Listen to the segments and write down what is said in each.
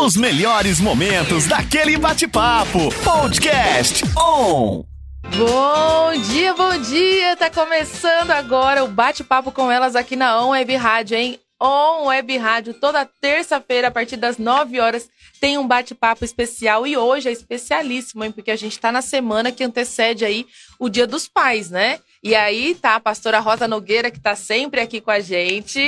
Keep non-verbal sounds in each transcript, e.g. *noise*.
Os melhores momentos daquele bate-papo. Podcast On. Bom dia, bom dia! Tá começando agora o bate-papo com elas aqui na On Web Rádio, hein? On Web Rádio, toda terça-feira, a partir das 9 horas, tem um bate-papo especial. E hoje é especialíssimo, hein? Porque a gente tá na semana que antecede aí o Dia dos Pais, né? E aí tá a pastora Rosa Nogueira, que tá sempre aqui com a gente.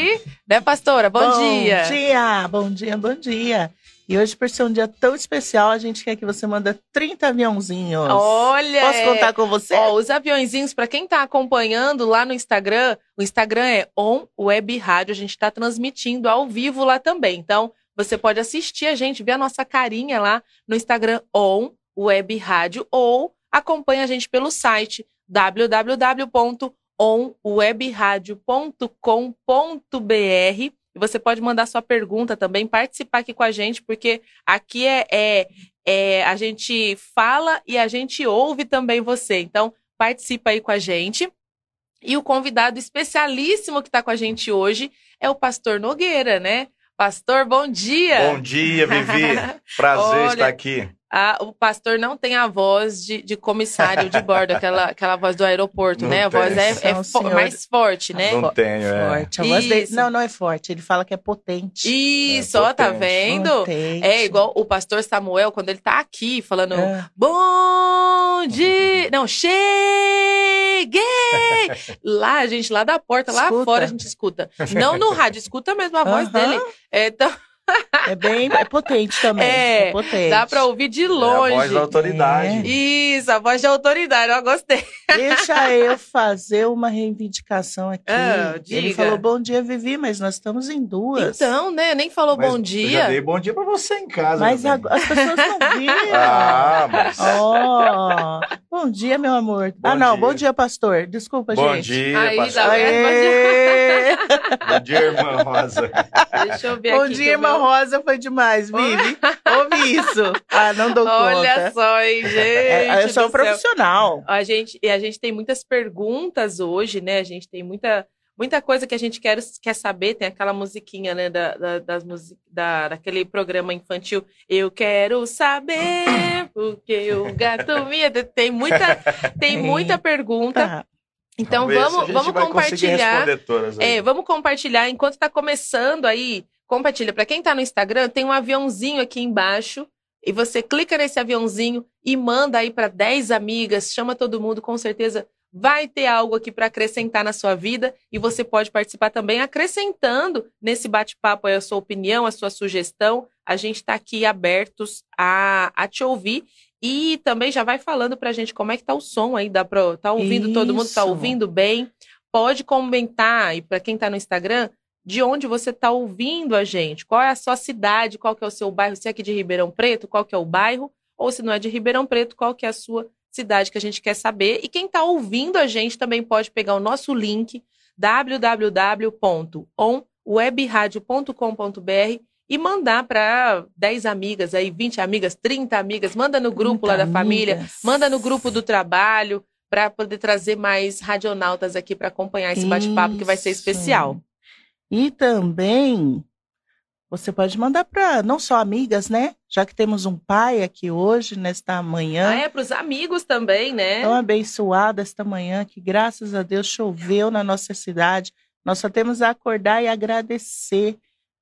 Né, pastora? Bom, bom dia! Bom dia, bom dia, bom dia. E hoje, por ser um dia tão especial, a gente quer que você manda 30 aviãozinhos. Olha! Posso contar com você? Ó, os aviãozinhos, para quem tá acompanhando lá no Instagram, o Instagram é On Web Rádio, a gente tá transmitindo ao vivo lá também. Então, você pode assistir a gente, ver a nossa carinha lá no Instagram On Web Rádio ou acompanha a gente pelo site www.onwebradio.com.br e você pode mandar sua pergunta também, participar aqui com a gente, porque aqui é, é, é, a gente fala e a gente ouve também você. Então, participa aí com a gente. E o convidado especialíssimo que está com a gente hoje é o pastor Nogueira, né? Pastor, bom dia! Bom dia, Vivi. Prazer *laughs* Olha, estar aqui. Ah, o pastor não tem a voz de, de comissário de bordo, aquela, aquela voz do aeroporto, Não né? A voz é, é Não, fo- senhor. mais forte, né? Não tenho, é. Forte. A voz dele-. Não, não é forte. Ele fala que é potente. Isso, É ó, tá potente. vendo? Potente. É igual o pastor Samuel, quando ele tá aqui falando É. bom dia. Não, cheguei! *laughs* lá, a gente, lá da porta, lá Escuta. fora a gente escuta. Não no rádio, escuta mesmo a voz Aham. dele. É, então, É bem é potente também. É, É, potente. dá pra ouvir de É a longe. voz da autoridade. Isso, a voz de autoridade, eu gostei. Deixa eu fazer uma reivindicação aqui. Ah, Ele falou bom dia, Vivi, mas nós estamos em duas. Então, né? Nem falou Mas bom Eu já dia. dei bom dia pra você em casa. Mas agora, as pessoas não viram. Ah, mas. Oh, bom dia, meu amor. Bom ah, não, dia. bom dia, pastor. Desculpa, Bom gente. dia, Aí, pastor. tá! Bom dia, irmã Rosa. Deixa eu ver Bom aqui. que dia, irmã meu- Rosa, foi demais, Vivi. Ouve isso. Ah, não dou Olha conta. só, hein, gente. É, eu sou um profissional. A gente, e a gente tem muitas perguntas hoje, né? A gente tem muita, muita coisa que a gente quer, quer saber. Tem aquela musiquinha, né? Da, da, das music, da, daquele programa infantil. Eu quero saber porque o gato me... Tem muita, tem muita pergunta. Então vamos, gente vamos vai conseguir compartilhar. É, vamos compartilhar. Enquanto tá começando aí, compartilha. Para quem tá no Instagram, tem um aviãozinho aqui embaixo. E você clica nesse aviãozinho e manda aí para 10 amigas, chama todo mundo, com certeza vai ter algo aqui para acrescentar na sua vida e você pode participar também acrescentando nesse bate-papo aí a sua opinião, a sua sugestão. A gente está aqui abertos a, a te ouvir e também já vai falando pra gente como é que tá o som aí, dá pra, tá ouvindo todo mundo, tá Isso. ouvindo bem? Pode comentar e para quem tá no Instagram, de onde você está ouvindo a gente. Qual é a sua cidade, qual que é o seu bairro, se é aqui de Ribeirão Preto, qual que é o bairro, ou se não é de Ribeirão Preto, qual que é a sua cidade que a gente quer saber. E quem está ouvindo a gente também pode pegar o nosso link www.onwebradio.com.br e mandar para 10 amigas aí, 20 amigas, 30 amigas, manda no grupo lá da Muita família, amigas. manda no grupo do trabalho para poder trazer mais radionautas aqui para acompanhar esse bate-papo que vai ser especial. E também você pode mandar para não só amigas, né? Já que temos um pai aqui hoje, nesta manhã. Ah, é para os amigos também, né? Tão abençoada esta manhã, que graças a Deus choveu na nossa cidade. Nós só temos a acordar e agradecer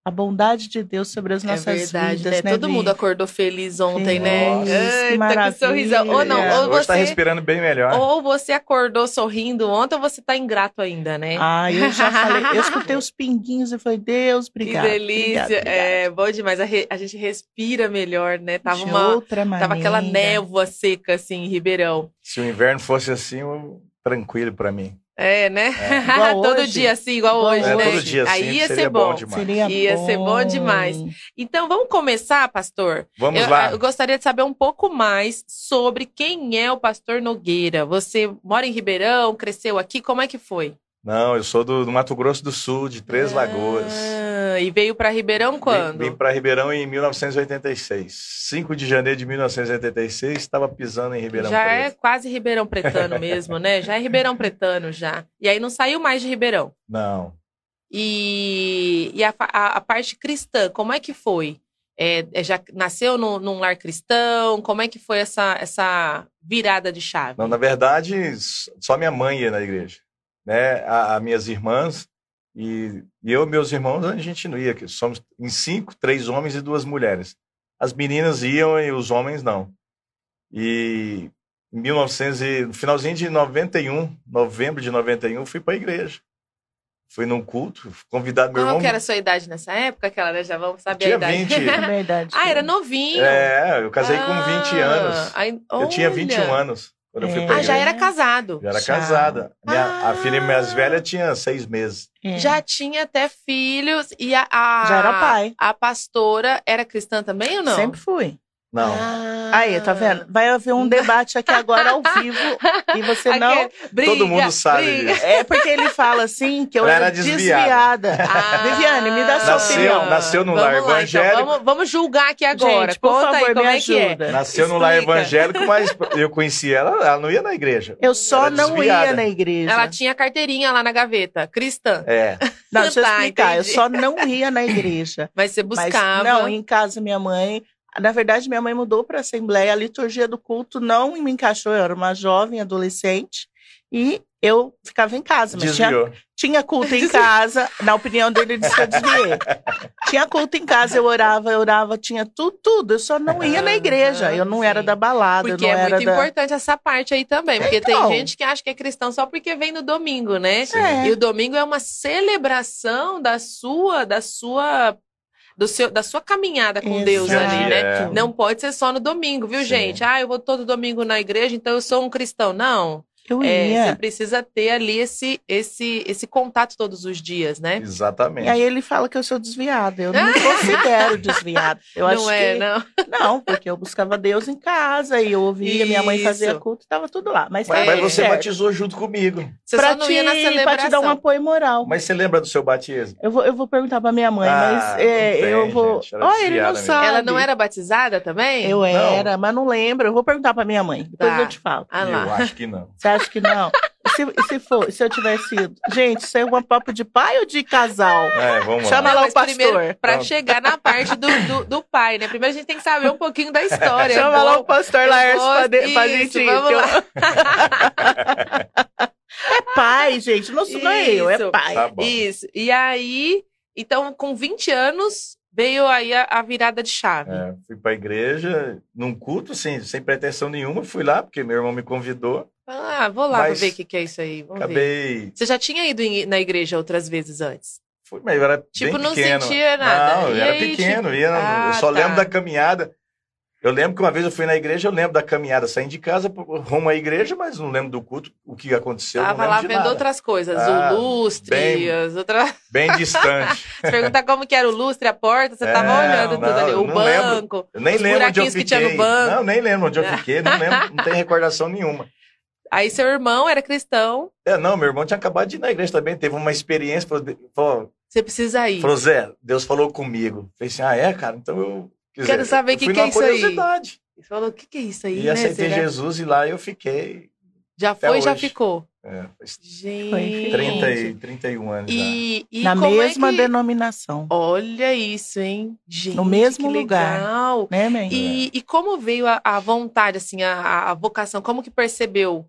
a bondade de Deus sobre as nossas é verdade, vidas, né? né? Todo Vi? mundo acordou feliz ontem, né? Feliz, Eita, que maravilha. sorrisão. Ou não, ou Hoje tá você, respirando bem melhor. ou você acordou sorrindo ontem, ou você tá ingrato ainda, né? Ah, eu já *laughs* falei, eu escutei os pinguinhos e falei, Deus, obrigado. que delícia. obrigado, obrigado. É bom demais. A, re- a gente respira melhor, né? Tava De uma. outra maneira. Tava aquela névoa seca, assim, em Ribeirão. Se o inverno fosse assim, eu- tranquilo pra mim. É, né? Igual *laughs* todo hoje. dia assim, igual Igual hoje, É, né? todo dia assim, Aí ia ser bom bom. demais. Seria Ia ser bom demais. Então, vamos começar, pastor? Vamos eu, lá. eu gostaria de saber um pouco mais sobre quem é o pastor Nogueira. Você mora em Ribeirão, cresceu aqui, como é que foi? Não, eu sou do, do Mato Grosso do Sul, de Três Lagoas. E veio para Ribeirão quando? Vim, vim para Ribeirão em 1986. 5 de janeiro de 1986, estava pisando em Ribeirão já é Preto. quase Ribeirão Pretano mesmo, né? Já é Ribeirão Pretano já. E aí não saiu mais de Ribeirão. Não. E, e a, a- a parte cristã, como é que foi? É, é, já nasceu no, num lar cristão? Como é que foi essa, essa virada de chave? Não, na verdade, só minha mãe ia na igreja. Né? A, a minhas irmãs e, e eu e meus irmãos, a gente não ia. que Somos em cinco, três homens e duas mulheres. As meninas iam e os homens não. E em 1900, e- no finalzinho de 91, novembro de 91, fui para a igreja. Fui num culto, convidado meu Qual irmão. que era a sua idade nessa época? Aquela, né? Já vamos saber Tinha *laughs* a idade. 20. É verdade. ah, era novinho. É, eu casei com 20 Ah, anos. aí- Eu tinha olha. 21 anos quando eu fui É. pra Ah, já era casado. Já era Já. casada. Minha- A filha mais Ah. velha tinha seis meses. É. Já tinha até filhos. E a, a- Já era pai. A pastora era cristã também ou não? Sempre fui. Não. Ah. Aí, tá vendo? Vai haver um debate aqui agora ao vivo e você não. Aquele- briga, Todo mundo sabe briga. disso. É porque ele fala assim que eu Ela era desviada. desviada. Ah, Viviane, me dá sua Nasceu- opinião. nasceu no Vamos lar lá, então, evangélico. vamos, vamos julgar aqui agora. Gente, por Conta aí favor, como me é que é. ajuda. Nasceu no lar Explica. evangélico, mas eu conheci ela, ela não ia na igreja. Eu só Era não desviada. ia na igreja. Ela tinha carteirinha lá na gaveta, cristã. É. Não, deixa eu Tá, explicar. Eu entendi. só não ia na igreja. Mas você Mas buscava. não, em casa minha mãe. Na verdade, minha mãe mudou para a Assembleia. A liturgia do culto não me encaixou. Eu era uma jovem adolescente e eu ficava em casa. Mas tinha, Desviou. tinha culto em casa. Na opinião dele, ele disse que eu desviei. Tinha culto em casa, eu orava, eu orava, tinha tudo, tudo. Eu só não ia na igreja. Eu não era Sim. da balada, Porque eu não é era muito da. importante essa parte aí também. Porque Então. tem gente que acha que é cristão só porque vem no domingo, né? É. E o domingo é uma celebração da sua, da sua, do seu, da sua caminhada com Deus Exato. ali, né? É. Não pode ser só no domingo, viu, Sim. gente? Ah, eu vou todo domingo na igreja, então eu sou um cristão. Não. Eu É, ia. você precisa ter ali esse, esse, esse contato todos os dias, né? Exatamente. E aí ele fala que eu sou desviada. Eu não me *laughs* considero desviada. Eu não acho é, que não. *laughs* não, porque eu buscava Deus em casa e eu ouvia, minha mãe Isso. culto, estava tudo lá. Mas, Mas, tá mas você certo. batizou junto comigo. Você pra só não te, ia na pra te dar um apoio moral. Mas você lembra do seu batismo? Eu vou, eu vou perguntar pra minha mãe, Ah, mas é, não tem, eu vou. gente, Olha, ele não sabe. Ela não era batizada também? Eu era, mas não lembro. Eu vou perguntar pra minha mãe. Depois Tá. eu te falo. Ah eu acho que não. Você acha que não? Se, se for, se eu tivesse ido? Gente, isso é um papo de pai ou de casal? É, vamos Chama lá. lá o mas primeiro, pastor. pra Pronto. chegar na parte do, do, do pai, né? Primeiro a gente tem que saber um pouquinho da história. Chama Bom, lá o pastor eu Laércio pra, de, pra isso, gente. vamos lá. *laughs* É pai, gente. Não sou não é eu, é pai. Tá. Isso. E aí, então, com 20 anos, veio aí a, a virada de chave. É, fui pra igreja, num culto, assim, sem pretensão nenhuma. Fui lá, porque meu irmão me convidou. Ah, vou lá ver o que, que é isso aí. Vamos ver. Acabei. Você já tinha ido em- na igreja outras vezes antes? Fui, mas eu era Tipo, bem não pequeno. sentia nada. Não, eu E era aí, pequeno. tipo- ia Ah, eu só tá. lembro da caminhada. Eu lembro que uma vez eu fui na igreja, eu lembro da caminhada, saindo de casa rumo à igreja, mas não lembro do culto, o que aconteceu. Tava lá vendo nada. outras coisas, Ah, o lustre, bem- as outras. *laughs* Bem distante. *laughs* Se perguntar como que era o lustre, a porta, você tava É, olhando tudo não, ali. O banco. Eu nem Os lembro onde eu buraquinhos que fiquei. tinha no banco. Não, nem lembro onde eu fiquei, não lembro, não tenho recordação nenhuma. Aí seu irmão era cristão, É, não, meu irmão tinha acabado de ir na igreja também, teve uma experiência, falou, você precisa ir. falou, Zé, Deus falou comigo. Falei assim, ah, é, cara? Então eu... quer Quero dizer, saber eu que que é isso aí. Ele falou, o que, que é isso aí, E né? aceitei Será? Jesus e lá eu fiquei. Já foi e já ficou. É, Gente. 30 e 31 anos já. E, e Na como mesma é que... denominação. Olha isso, hein? Gente, No mesmo que lugar. legal. Né, mãe? E, e como veio a, a vontade, assim, a, a vocação? Como que percebeu?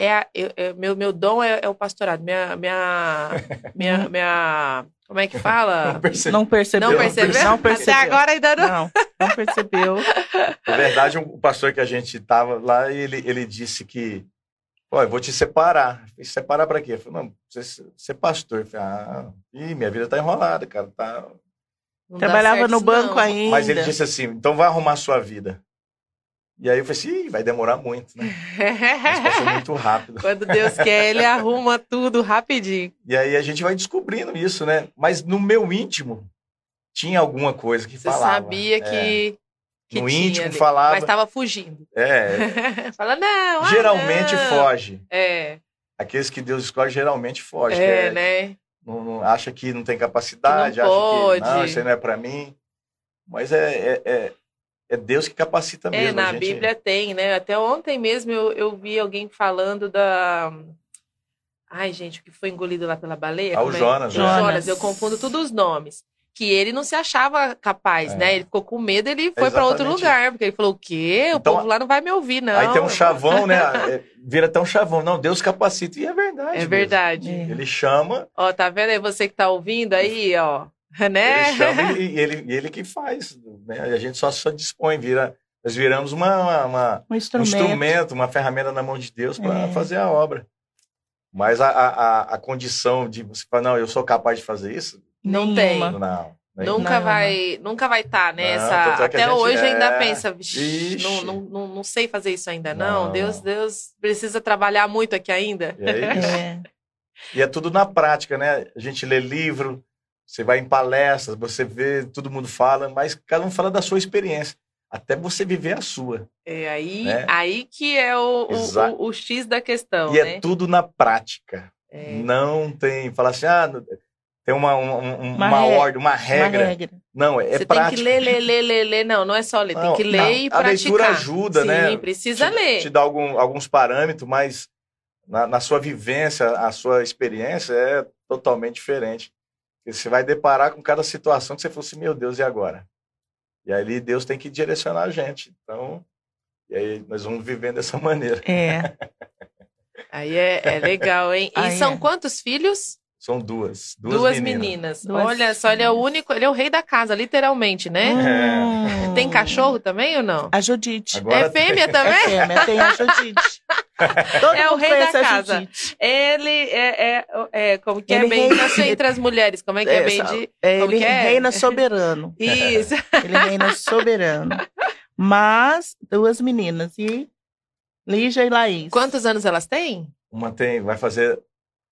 É, a- eu- eu- meu, meu dom é, é o pastorado. Minha, minha, *laughs* minha, minha, como é que fala? Não. Não percebeu. Não percebeu? Não Até percebeu. agora ainda não. Não, não percebeu. Na verdade, o pastor que a gente tava lá, ele, ele disse que, ó, eu vou te separar. Falei, separar para quê? Eu falei, não, você ser pastor. Eu falei, ah, ih, minha vida tá enrolada, cara. Tá... Não Trabalhava certo no banco não. ainda. Mas ele disse assim, então vai arrumar a sua vida. E aí eu falei assim, vai demorar muito, né? Mas passou *laughs* muito rápido. Quando Deus quer, ele arruma tudo rapidinho. E aí a gente vai descobrindo isso, né? Mas no meu íntimo, tinha alguma coisa que Você falava. sabia É. que, que No tinha íntimo ali, falava. Mas estava fugindo. É, *laughs* Fala, não. ah, geralmente não. foge. É, Aqueles que Deus escolhe geralmente foge. é, é- né? não, não- acha que não tem capacidade, Que não acha que não, pode. isso aí não é para mim. Mas é, é, é, é Deus que capacita É, mesmo. na a gente... Bíblia tem, né? Até ontem mesmo eu, eu vi alguém falando da. Ai, gente, o que foi engolido lá pela baleia? Ah, o é? Jonas, né? Jonas, Jonas. eu confundo todos os nomes. que ele não se achava capaz, É. né? Ele ficou com medo, ele foi para outro lugar, porque ele falou: o quê? O Então, povo lá não vai me ouvir, não. Aí tem um chavão, né? *laughs* É, Vira até um chavão. Não, Deus capacita. E é verdade. É mesmo. verdade. É. Ele chama, Ó, tá vendo aí você que tá ouvindo aí, ó. *laughs* Né? ele chama e, e ele, e ele que faz. Né? A gente só, só dispõe, vira. Nós viramos uma, uma- uma- Um um instrumento. instrumento, uma ferramenta na mão de Deus para É. fazer a obra. Mas a, a, a- condição de você falar, não, eu sou capaz de fazer isso? Não tem. Não. Nunca Não, vai, nunca vai estar, né? Não, Essa- tanto é até gente- hoje ainda é. pensa, "Vixe, Ixi. não, não, não, não sei fazer isso ainda, não. Não. Deus, Deus precisa trabalhar muito aqui ainda. E é isso. É. E é tudo na prática, né? A gente lê livro, você vai em palestras, você vê, todo mundo fala, mas cada um fala da sua experiência. Até você viver a sua. É aí, Né? aí que é o, o, o, X da questão, e né? é tudo na prática. É. Não tem. Falar assim, ah, tem uma, um- um- Uma uma, re- ordem, uma Uma regra. regra. Não, é Você prática. tem que ler, ler, ler, ler, ler. Não, não é só ler, tem Não, que ler não. e A praticar. leitura ajuda, Sim, né? precisa te, ler. Te dá algum- alguns parâmetros, mas na, na sua vivência, a sua experiência é totalmente diferente. Você vai deparar com cada situação que você fosse, meu Deus, e agora? E aí Deus tem que direcionar a gente. Então, e aí nós vamos vivendo dessa *laughs* maneira. É. Aí é, é legal, hein? E Aí são é. quantos filhos? São duas. Duas, Duas, meninas. meninas. Duas Olha só, ele é o único, ele é o rei da casa, literalmente, né? Hum. Tem cachorro também ou não? A Judite. Agora é fêmea *laughs* É também? fêmea, tem a Judite. Todo É o rei da casa. Judite. Ele é, é, é como que é Ele bem reina- entre as mulheres, como é que é, É, bem de... É, Como ele que é? reina soberano. *laughs* Isso. Ele reina soberano. Mas, duas meninas. E Lígia e Laís. Quantos anos elas têm? Uma tem, vai fazer.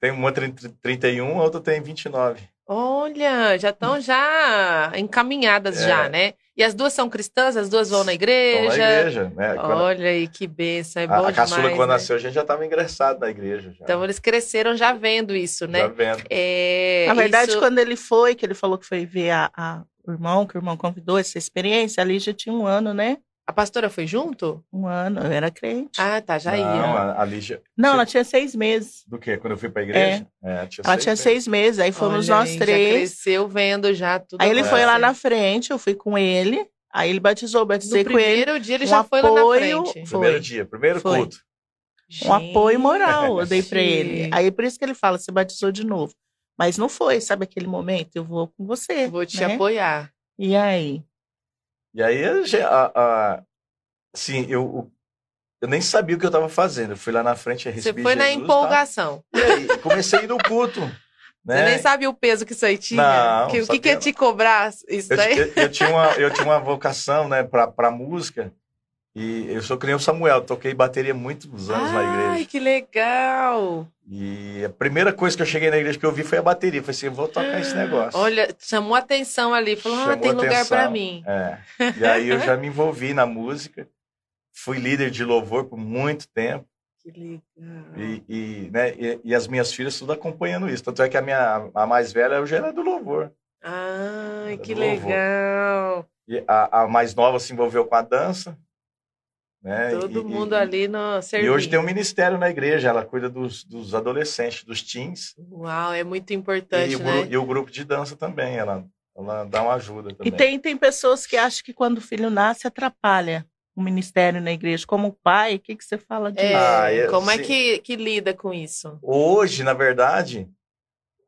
Tem uma tem 31, a outra tem 29. Olha, já estão já encaminhadas É. já, né? E as duas são cristãs, as duas vão na igreja. na igreja, né? Quando- Olha aí que benção, é bom a, a caçula, demais, quando né? nasceu, a gente já estava ingressado na igreja. Já, Então eles cresceram já vendo isso, né? já vendo. É, Na verdade, isso- quando ele foi, que ele falou que foi ver a, a- o irmão, que o irmão convidou essa experiência, a Lígia tinha um ano, né? A pastora foi junto? Um ano, eu era crente. Ah, tá, já Não, ia. a, a Lígia. Não, ela tinha seis meses. Do quê? Quando eu fui para a igreja? É, tinha Ela seis tinha meses. seis meses, aí fomos Olha nós aí, Já três. cresceu vendo já tudo. Aí ele foi lá na frente, eu fui com ele. Aí ele batizou, batizei No com ele. primeiro dia ele um já foi lá na apoio. frente. Foi. Primeiro dia, primeiro Foi. culto. Um apoio moral eu dei pra Gente. ele. Aí por isso que ele fala, você batizou de novo. Mas não foi, sabe aquele momento? Eu vou com você. Vou te né? apoiar. E aí? E aí, a a, assim, eu, eu nem sabia o que eu estava fazendo. Eu fui lá na frente, Você recebi foi na Jesus, tá? empolgação. E aí, comecei a ir no culto. *laughs* Né? Você nem sabia o peso que isso aí tinha. Não, que, o que, que ia te cobrar isso Eu, daí? eu- eu tinha uma, eu tinha uma vocação né, para música. E eu sou que nem o Samuel, toquei bateria muitos anos na Ai, igreja. que legal! E a primeira coisa que eu cheguei na igreja que eu vi foi a bateria. Falei assim, eu vou tocar esse negócio. Olha, chamou atenção ali. Falou, ah, Chamou tem lugar atenção. pra mim. É. E aí eu já *laughs* me envolvi na música. Fui líder de louvor por muito tempo. Que legal. E, e, né, e, e as minhas filhas tudo acompanhando isso. Tanto é que a minha a mais velha já era do louvor. Ai, que Do louvor. legal. E a, a mais nova se envolveu com a dança. Né? Todo e, mundo e, ali no E serviço. hoje tem um ministério na igreja. Ela cuida dos, dos adolescentes, dos teens. Uau, é muito E importante, o, né? gru- e o grupo de dança também. Ela, ela dá uma ajuda E também. tem, tem pessoas que acham que quando o filho nasce, atrapalha o ministério na igreja. Como pai, o que, que você fala disso? É, Ah, como é sim. que, que lida com isso? Hoje, na verdade,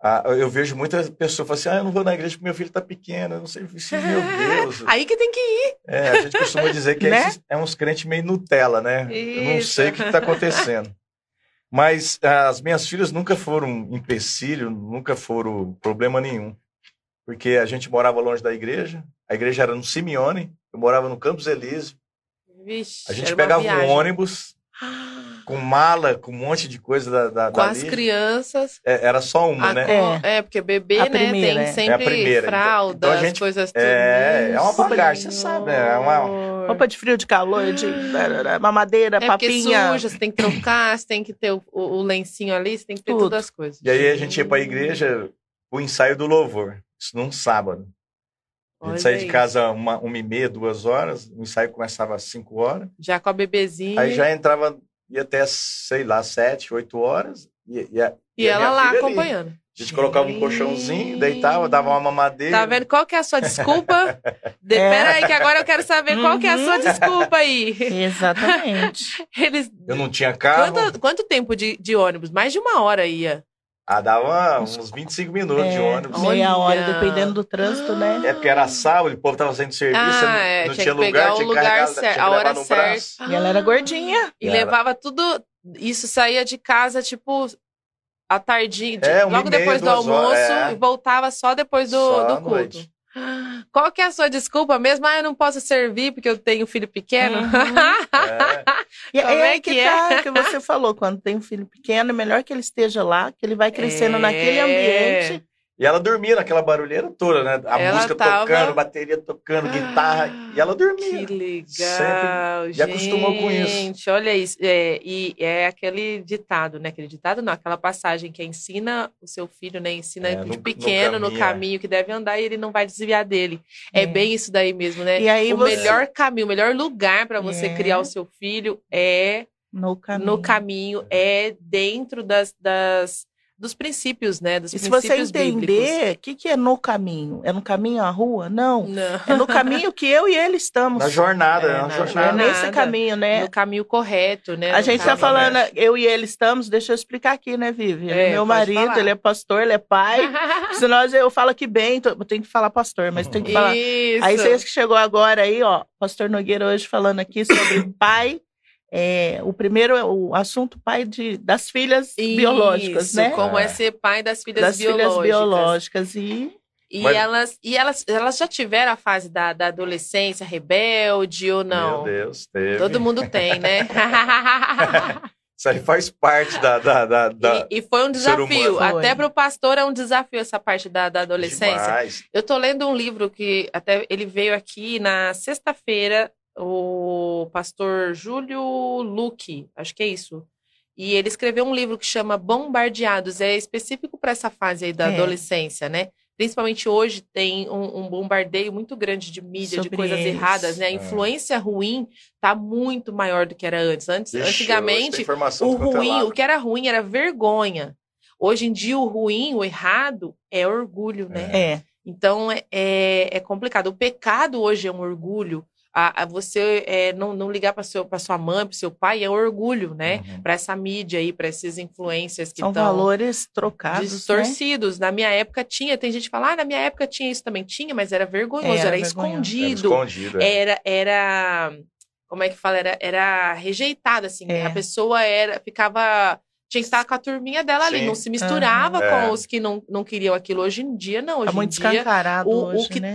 a- eu vejo muitas pessoas falando assim: ah, eu não vou na igreja porque meu filho está pequeno. Eu não sei, assim, *laughs* meu Deus. Aí que tem que ir. É, a gente costuma dizer que é, Né? é uns crentes meio Nutella, né? Eu não Isso. sei o que está acontecendo. *laughs* Mas ah, as minhas filhas nunca foram empecilho, nunca foram problema nenhum. Porque a gente morava longe da igreja, a igreja era no Simeone, eu morava no Campos Elíseo. Vixe, A gente pegava um ônibus *gasps* com mala, com um monte de coisa da, da, Com as crianças. É, era só uma, a né? co- é. porque bebê, A né, primeira, tem é. sempre É a primeira. Então- fralda, então a as gente- coisas tudo. é, é uma bagagem, você sabe, é uma-. Roupa de frio, de calor, de mamadeira, É papinha. suja, você tem que trocar, você tem que ter o, o- o lencinho ali, você tem que ter Tudo. todas as coisas. E aí a gente ia para a igreja, o ensaio do louvor, isso num sábado. A gente Olha saía de casa uma, uma e meia, duas horas, o ensaio começava às cinco horas, Já com a bebezinha. aí já entrava, ia até, sei lá, sete, oito horas, E, e a, E, E ela lá ali. acompanhando. a gente colocava um colchãozinho, deitava, dava uma mamadeira. Tá vendo? Qual que é a sua desculpa? De... É. Pera aí, que agora eu quero saber qual que é a sua Uhum. desculpa aí. Exatamente. *laughs* Eles... Eu não tinha carro. Quanto, quanto tempo de, de ônibus? Mais de uma hora ia. Ah, dava uns 25 minutos de É, ônibus. Meia hora, dependendo do trânsito, né? É porque era sábado, o povo tava fazendo serviço, Ah, não, é, não tinha tinha que pegar lugar, o tinha que lugar carregar, certo, tinha a hora certa. E ela era gordinha. E Era. levava tudo. Isso saía de casa, tipo, à tardinha, de- É, uma logo e depois do almoço, horas, é. e voltava só depois do, Só do culto. noite. Qual que é a sua desculpa mesmo? Ah, eu não posso servir porque eu tenho filho pequeno? Uhum. *laughs* É. E Como é, é que, que tá, que você falou, quando tem um filho pequeno, é melhor que ele esteja lá, que ele vai crescendo naquele É. ambiente. E ela dormia naquela barulheira toda, né? A Ela música tava- tocando, bateria tocando, guitarra, e ela dormia. Que legal, Sempre- e acostumou com isso. Gente, olha isso. É, e é aquele ditado, né? Aquele ditado não, aquela passagem que ensina o seu filho, né? Ensina É, de no- no pequeno no caminho, é. caminho, que deve andar e ele não vai desviar dele. É, É. bem isso daí mesmo, né? E aí o você- melhor caminho, o melhor lugar para você É. criar o seu filho é No caminho. no caminho, é dentro das, das dos princípios, né? Dos E se você entender, o que, que é no caminho? É no caminho à rua? Não. Não. É no caminho que eu e ele estamos. Na jornada, É, né? na Na É jornada. jornada. nesse caminho, né? No caminho correto, né? A gente tá falando, eu e ele estamos, deixa eu explicar aqui, né, Vivi? É, é meu marido, falar. ele é pastor, ele é pai. *laughs* Senão eu falo aqui bem, tô- eu tenho que falar pastor, mas tem que falar. Isso. Aí vocês que chegou agora aí, ó, pastor Nogueira hoje falando aqui sobre *coughs* pai. É, o primeiro é o assunto pai de, das filhas biológicas, Isso, né? Como é. É. ser pai das filhas das biológicas. filhas biológicas. E E, Mas- elas, e elas, elas já tiveram a fase da, da adolescência rebelde ou não? Meu Deus, teve. Todo mundo tem, né? *laughs* Isso aí faz parte da. da, da, da... e, e foi um desafio. Foi. Até para o pastor é um desafio essa parte da, da adolescência. Demais. Eu tô lendo um livro que até ele veio aqui na sexta-feira, o pastor Júlio Luque, acho que é isso. E ele escreveu um livro que chama Bombardeados, é específico para essa fase aí da É. adolescência, né? Principalmente hoje tem um, um bombardeio muito grande de mídia, de Sobre coisas eles. erradas, né? A É. influência ruim tá muito maior do que era antes. Antes, hoje antigamente, o de é ruim, o que era ruim era vergonha. Hoje em dia, o ruim, o errado, é orgulho, né? é, Então é, é, é complicado. O pecado hoje é um orgulho. A, a você é, não, não ligar para sua mãe, para seu pai, é um orgulho, né? Uhum. Para essa mídia aí, para esses influencers que são valores trocados. Né? distorcidos. Na minha época tinha, tem gente que fala, ah, na minha época tinha isso também. Tinha, mas era vergonhoso, Era era, vergonhoso. Era escondido. escondido. é. Era, era, como é que fala? Era, era rejeitado, assim. É. A pessoa era, ficava. Tinha que estar com a turminha dela ali, Sim. não se misturava Aham. com É. os que não, não queriam aquilo. Hoje em dia, não. Hoje Tá muito em dia, o, hoje, o que né?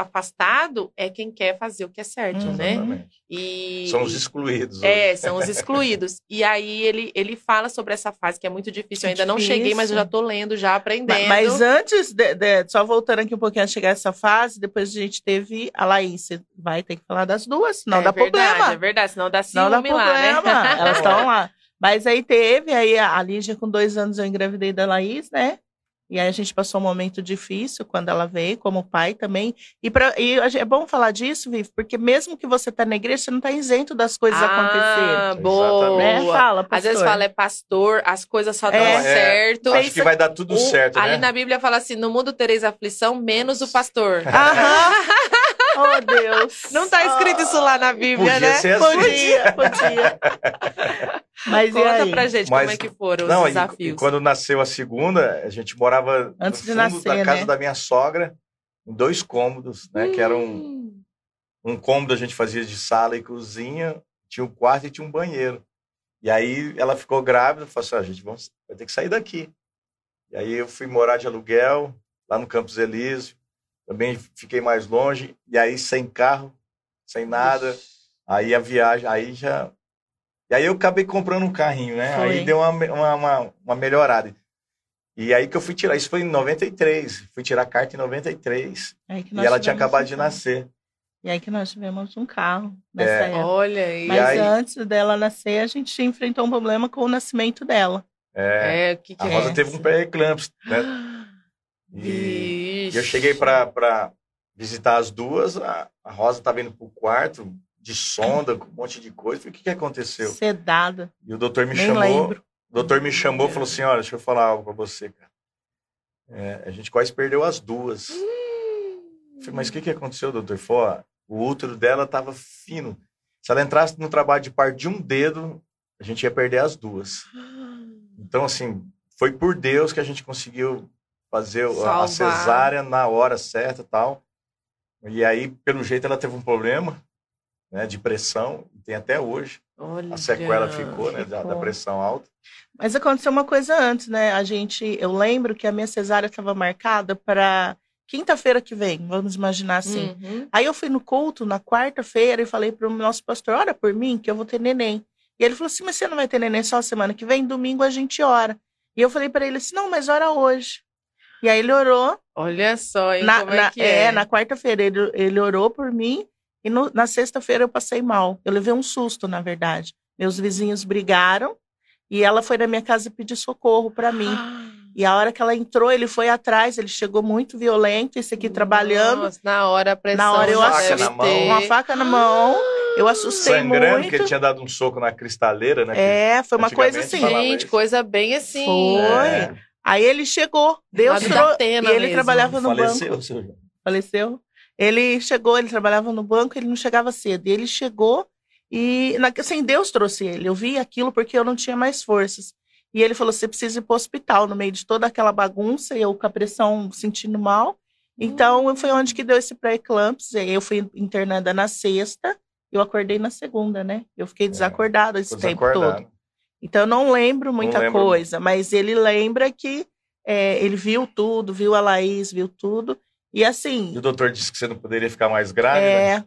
Afastado é quem quer fazer o que é certo, Uhum. né? Exatamente. E, São os excluídos. hoje. é, são os excluídos. *laughs* e aí ele, ele fala sobre essa fase que é muito difícil. Eu ainda não cheguei, mas eu já tô lendo, já aprendendo. Mas antes, de, de- só voltando aqui um pouquinho a chegar a essa fase, depois a gente teve a Laís. Você vai ter que falar das duas, não é dá verdade, problema. É verdade, senão dá Não dá ciúme lá, né? problema. Elas estão *laughs* lá. Mas aí teve, aí a a Lígia, com dois anos, eu engravidei da Laís, né? E aí a gente passou um momento difícil quando ela veio, como pai também. E, pra, e é bom falar disso, Vivi, porque mesmo que você tá na igreja, você não tá isento das coisas ah, acontecerem. boa. Né? Fala, pastor. Às vezes fala é pastor, as coisas só dão É. certo. Acho que vai dar tudo O- certo, ali né? na Bíblia fala assim: no mundo tereis aflição, menos o pastor. Aham. *laughs* oh, Deus. Não tá escrito isso lá na Bíblia, Podia né? ser assim. Podia, podia. *laughs* Mas e Conta aí? pra gente Mas- como é que foram Não, os e- desafios. E, quando nasceu a segunda, a gente morava Antes no de nascer, da casa né? da minha sogra, em dois cômodos, né? Que eram Hum. um cômodo a gente fazia de sala e cozinha, tinha um quarto e tinha um banheiro. E aí ela ficou grávida, falou assim, "Ah, gente, vamos, vai ter que sair daqui. E aí eu fui morar de aluguel lá no Campos Elísio, também fiquei mais longe, e aí sem carro, sem nada, aí a viagem, aí já... E aí eu acabei comprando um carrinho, né? Foi. Aí deu uma, uma, uma, uma melhorada. E aí que eu fui tirar, isso foi em 93, fui tirar a carta em 93, Aí que e ela tinha acabado um de nascer. E aí que nós tivemos um carro nessa É. época. Olha aí. Mas aí- antes dela nascer, a gente enfrentou um problema com o nascimento dela. É, É, o que, que a é? Rosa teve um pré-eclâmpsia, né? *gasps* E, Vixe. e eu cheguei para visitar as duas, a, a Rosa estava indo pro quarto de sonda, com um monte de coisa. Falei, o que, que aconteceu? Sedada. E o doutor me Nem chamou. lembro. O doutor me chamou e falou assim: olha, deixa eu falar algo pra você, cara. É, a gente quase perdeu as duas. Eu falei, mas o que, que aconteceu, doutor? Falou, o útero dela tava fino. Se ela entrasse no trabalho de parte de um dedo, a gente ia perder as duas. *gasps* Então, assim, foi por Deus que a gente conseguiu fazer o- a Salvar. cesárea na hora certa e tal. E aí, pelo jeito, ela teve um problema né, de pressão, e tem até hoje. Olha. A sequela ficou, né, da, da pressão alta. Mas aconteceu uma coisa antes, né? A gente, eu lembro que a minha cesárea estava marcada para quinta-feira que vem, vamos imaginar assim. Uhum. Aí eu fui no culto na quarta-feira e falei para o nosso pastor: ora por mim, que eu vou ter neném. E ele falou assim: mas você não vai ter neném só semana que vem? Domingo a gente ora. E eu falei para ele assim: não, mas ora hoje. E aí ele orou. Olha só, hein, Na, como é na- que é. na quarta-feira ele, ele orou por mim. E no- na sexta-feira eu passei mal. Eu levei um susto, na verdade. Meus vizinhos brigaram. E ela foi na minha casa pedir socorro para mim. E a hora que ela entrou, ele foi atrás, ele chegou muito violento, esse aqui trabalhando, Nossa, na hora a pressão Na hora eu com uma faca na mão. Eu assustei Sangrando, muito. porque ele tinha dado um soco na cristaleira, né? É, foi uma coisa assim. Gente, coisa bem assim. Foi. É, Aí ele chegou, Deus trouxe. E ele mesmo. trabalhava no banco. faleceu, seu João. Faleceu. Ele chegou, ele trabalhava no banco, ele não chegava cedo. E ele chegou e, na- assim, Deus trouxe ele. Eu vi aquilo porque eu não tinha mais forças. E ele falou: você precisa ir para o hospital, no meio de toda aquela bagunça, e eu com a pressão sentindo mal. Então, foi onde que deu esse pré-eclâmpsia. Eu fui internada na sexta, eu acordei na segunda, né? Eu fiquei desacordada esse É, tempo todo. Então, eu não lembro muita lembro. coisa, mas ele lembra que é, ele viu tudo, viu a Laís, viu tudo. E assim, E o doutor disse que você não poderia ficar mais grávida. é,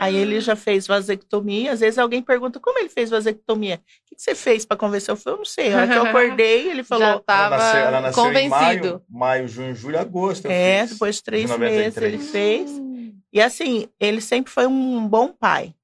aí ele já fez vasectomia. Às vezes alguém pergunta como ele fez vasectomia. O que, que você fez para convencer? Eu falei, eu não sei. A hora que eu acordei, ele *laughs* Já falou. tava ela nasceu, ela nasceu em convencido. maio, maio, junho, julho, agosto. eu É, fiz. depois de três de meses 93. ele fez. E assim, ele sempre foi um bom pai.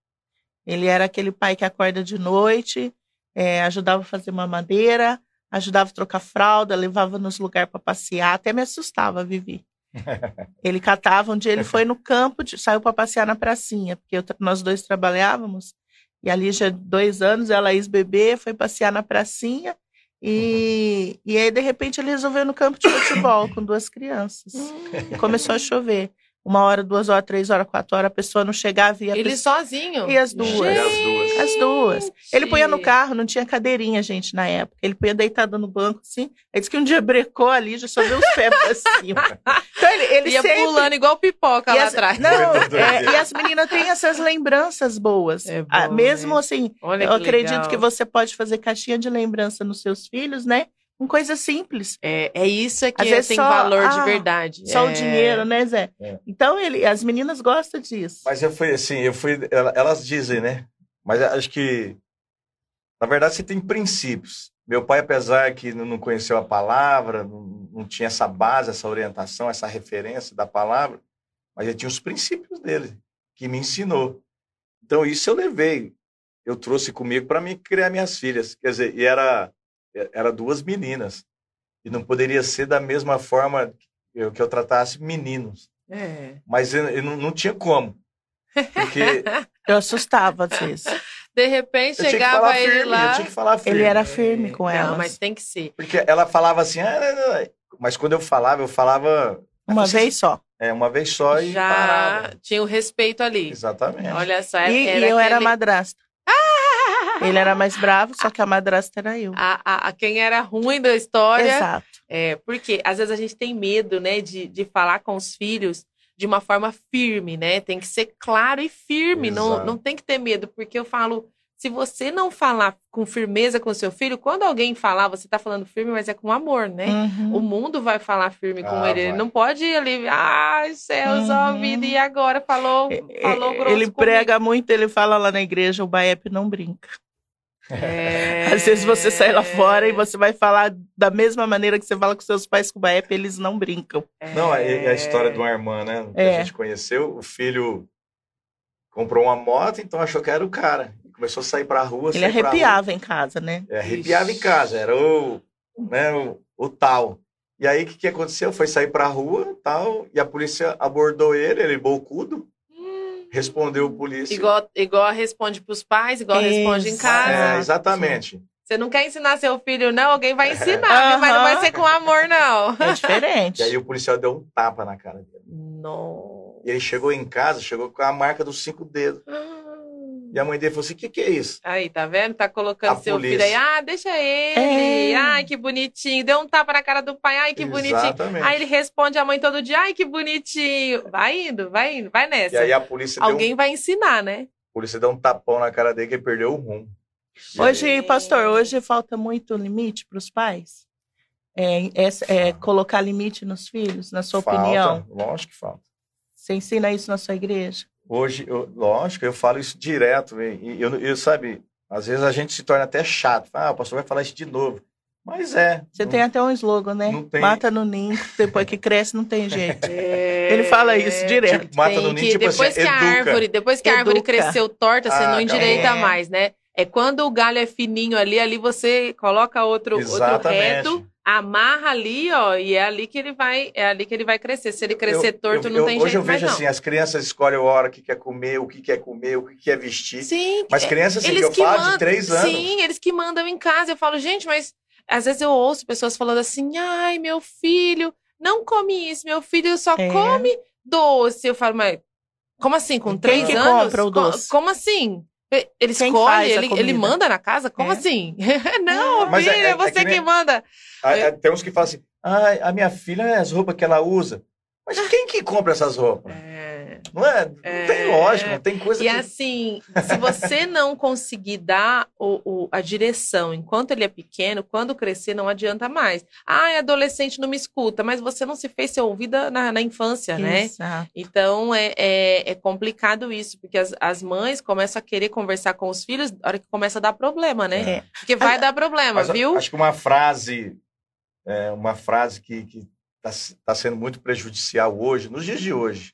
Ele era aquele pai que acorda de noite, é, ajudava a fazer mamadeira, ajudava a trocar fralda, levava nos lugares para passear, até me assustava, Vivi. *laughs* Ele catava, um dia ele foi no campo, de- saiu para passear na pracinha, porque eu nós dois trabalhávamos, e ali já dois anos, ela ex-bebê, foi passear na pracinha, e, e aí de repente ele resolveu no campo de futebol *laughs* com duas crianças. E começou a chover. Uma hora, duas horas, três horas, quatro horas, a pessoa não chegava e a Ele pessoa... sozinho? E as duas? Gente! As duas. As duas. Ele punha no carro, não tinha cadeirinha, gente, na época. Ele punha deitado no banco, assim. Aí disse que um dia brecou ali, já só viu os pés pra cima. *laughs* Então ele, ele Ia sempre... pulando igual pipoca E lá as- atrás. Não, é, e as meninas têm essas lembranças boas. É bom, Ah, Mesmo né? assim, Olha eu que acredito legal. que você pode fazer caixinha de lembrança nos seus filhos, né? Com coisa simples. É, é isso que Às vezes tem só- valor de ah, verdade. Só É. o dinheiro, né, Zé? É. Então, ele, as meninas gostam disso. Mas eu fui assim, eu fui. ela- Elas dizem, né? Mas acho que. Na verdade, você tem princípios. Meu pai, apesar que não não conheceu a palavra, não, não tinha essa base, essa orientação, essa referência da palavra, mas ele tinha os princípios dele, que me ensinou. Então, isso eu levei. Eu trouxe comigo para mim criar minhas filhas. Quer dizer, e era, era duas meninas. E não poderia ser da mesma forma que eu, que eu tratasse meninos. É. Mas eu, eu não, não tinha como. Porque *laughs* Eu assustava às vezes. De repente eu tinha que chegava falar ele firme, lá. eu tinha que falar firme. Ele era firme com Não, elas. mas tem que ser. Porque ela falava assim, ah, não, não, não. mas quando eu falava, eu falava Uma Vocês- vez só. é, uma vez só e Já parava. tinha o respeito ali. Exatamente. Olha só, E, era e eu era aquele- madrasta. Ele era mais bravo, só que a madrasta era eu. a, a, a quem era ruim da história. Exato. É, porque às vezes a gente tem medo, né, de, de falar com os filhos de uma forma firme, né? Tem que ser claro e firme, não, não tem que ter medo, porque eu falo, se você não falar com firmeza com seu filho, quando alguém falar, você tá falando firme, mas é com amor, né? Uhum. O mundo vai falar firme com Ah, ele. Ele vai. não pode ir ali, ai, céus, ó, Uhum. vida, e agora? Falou, falou grosso Ele comigo. prega muito, ele fala lá na igreja, o Baep não brinca. É... Às vezes você sai lá fora e você vai falar da mesma maneira que você fala com seus pais com o Baep, eles não brincam. Não, é É... a história de uma irmã, né? Que É. a gente conheceu, o filho comprou uma moto, então achou que era o cara. Começou a sair pra rua. Ele arrepiava em casa, né? rua. É, arrepiava em casa, era o, né, o, o tal. E aí, o que, que aconteceu? Foi sair pra rua tal, e a polícia abordou ele, ele bocudo, respondeu o polícia. Igual, igual responde pros pais, igual responde em Isso. casa. É, exatamente. Você não quer ensinar seu filho, não? Alguém vai ensinar, viu? mas não vai ser com amor, não. É diferente. E aí o policial deu um tapa na cara dele. Não. E ele chegou em casa, chegou com a marca dos cinco dedos. E a mãe dele falou assim: o que, que é isso? Aí, tá vendo? Tá colocando A seu polícia. filho aí. Ah, deixa ele. É. Ai, que bonitinho. Deu um tapa na cara do pai. Ai, que bonitinho. Exatamente. Aí ele responde a mãe todo dia. Ai, que bonitinho. Vai indo, vai indo, vai E nessa. aí a polícia, deu Alguém um, vai ensinar, né? a polícia deu um tapão na cara dele que ele perdeu o rumo. E Hoje, pastor, hoje falta muito limite para os pais? É, é- é colocar limite nos filhos, na sua falta, opinião? Lógico que falta. Você ensina isso na sua igreja? Hoje, eu, lógico, eu falo isso direto. E eu, eu, sabe, às vezes a gente se torna até chato. Ah, o pastor vai falar isso de novo. Mas é. Você não- tem até um slogan, né? não tem- Mata no ninho, depois que cresce não tem jeito. É. Ele fala isso direto. Tipo, mata Tem no ninho, que- tipo depois assim, que a educa. árvore, depois que a árvore Educa. cresceu torta, você Ah, não endireita acabou. mais, né? É quando o galho é fininho ali, ali você coloca outro, outro reto, amarra ali, ó, e é ali que ele vai, é ali que ele vai crescer. Se ele crescer Eu- torto, eu- não eu- tem Hoje jeito eu vejo mais assim, não. as crianças escolhem a hora que quer comer, o que quer comer, o que quer vestir. Sim, Mas é- crianças, assim, eles que eu falo mandam- de três anos. Sim, eles que mandam em casa. Eu falo, gente, mas às vezes eu ouço pessoas falando assim: ai, meu filho não come isso, meu filho só É. come doce. Eu falo, mas como assim? Com Quem três que anos? compra o doce? Como assim? Ele Quem escolhe, ele, ele manda na casa? Como É. assim? *laughs* não, Mas filho, é- é, é- é você que que, nem- manda. Ah, ah, Tem uns que falam assim, ah, a minha filha, é as roupas que ela usa. Mas quem que compra essas roupas? É. Não é? Não É. tem lógica, não tem coisa E que... assim, se você não conseguir dar o, o- a direção enquanto ele é pequeno, quando crescer não adianta mais. Ah, é adolescente não me escuta, mas você não se fez ser ouvida na, na infância, né? Então é, é, é complicado isso, porque as, as mães começam a querer conversar com os filhos na hora que começa a dar problema, né? É. Porque vai dar problema, Mas viu? acho que uma frase, é, uma frase que está sendo muito prejudicial hoje, nos dias de hoje,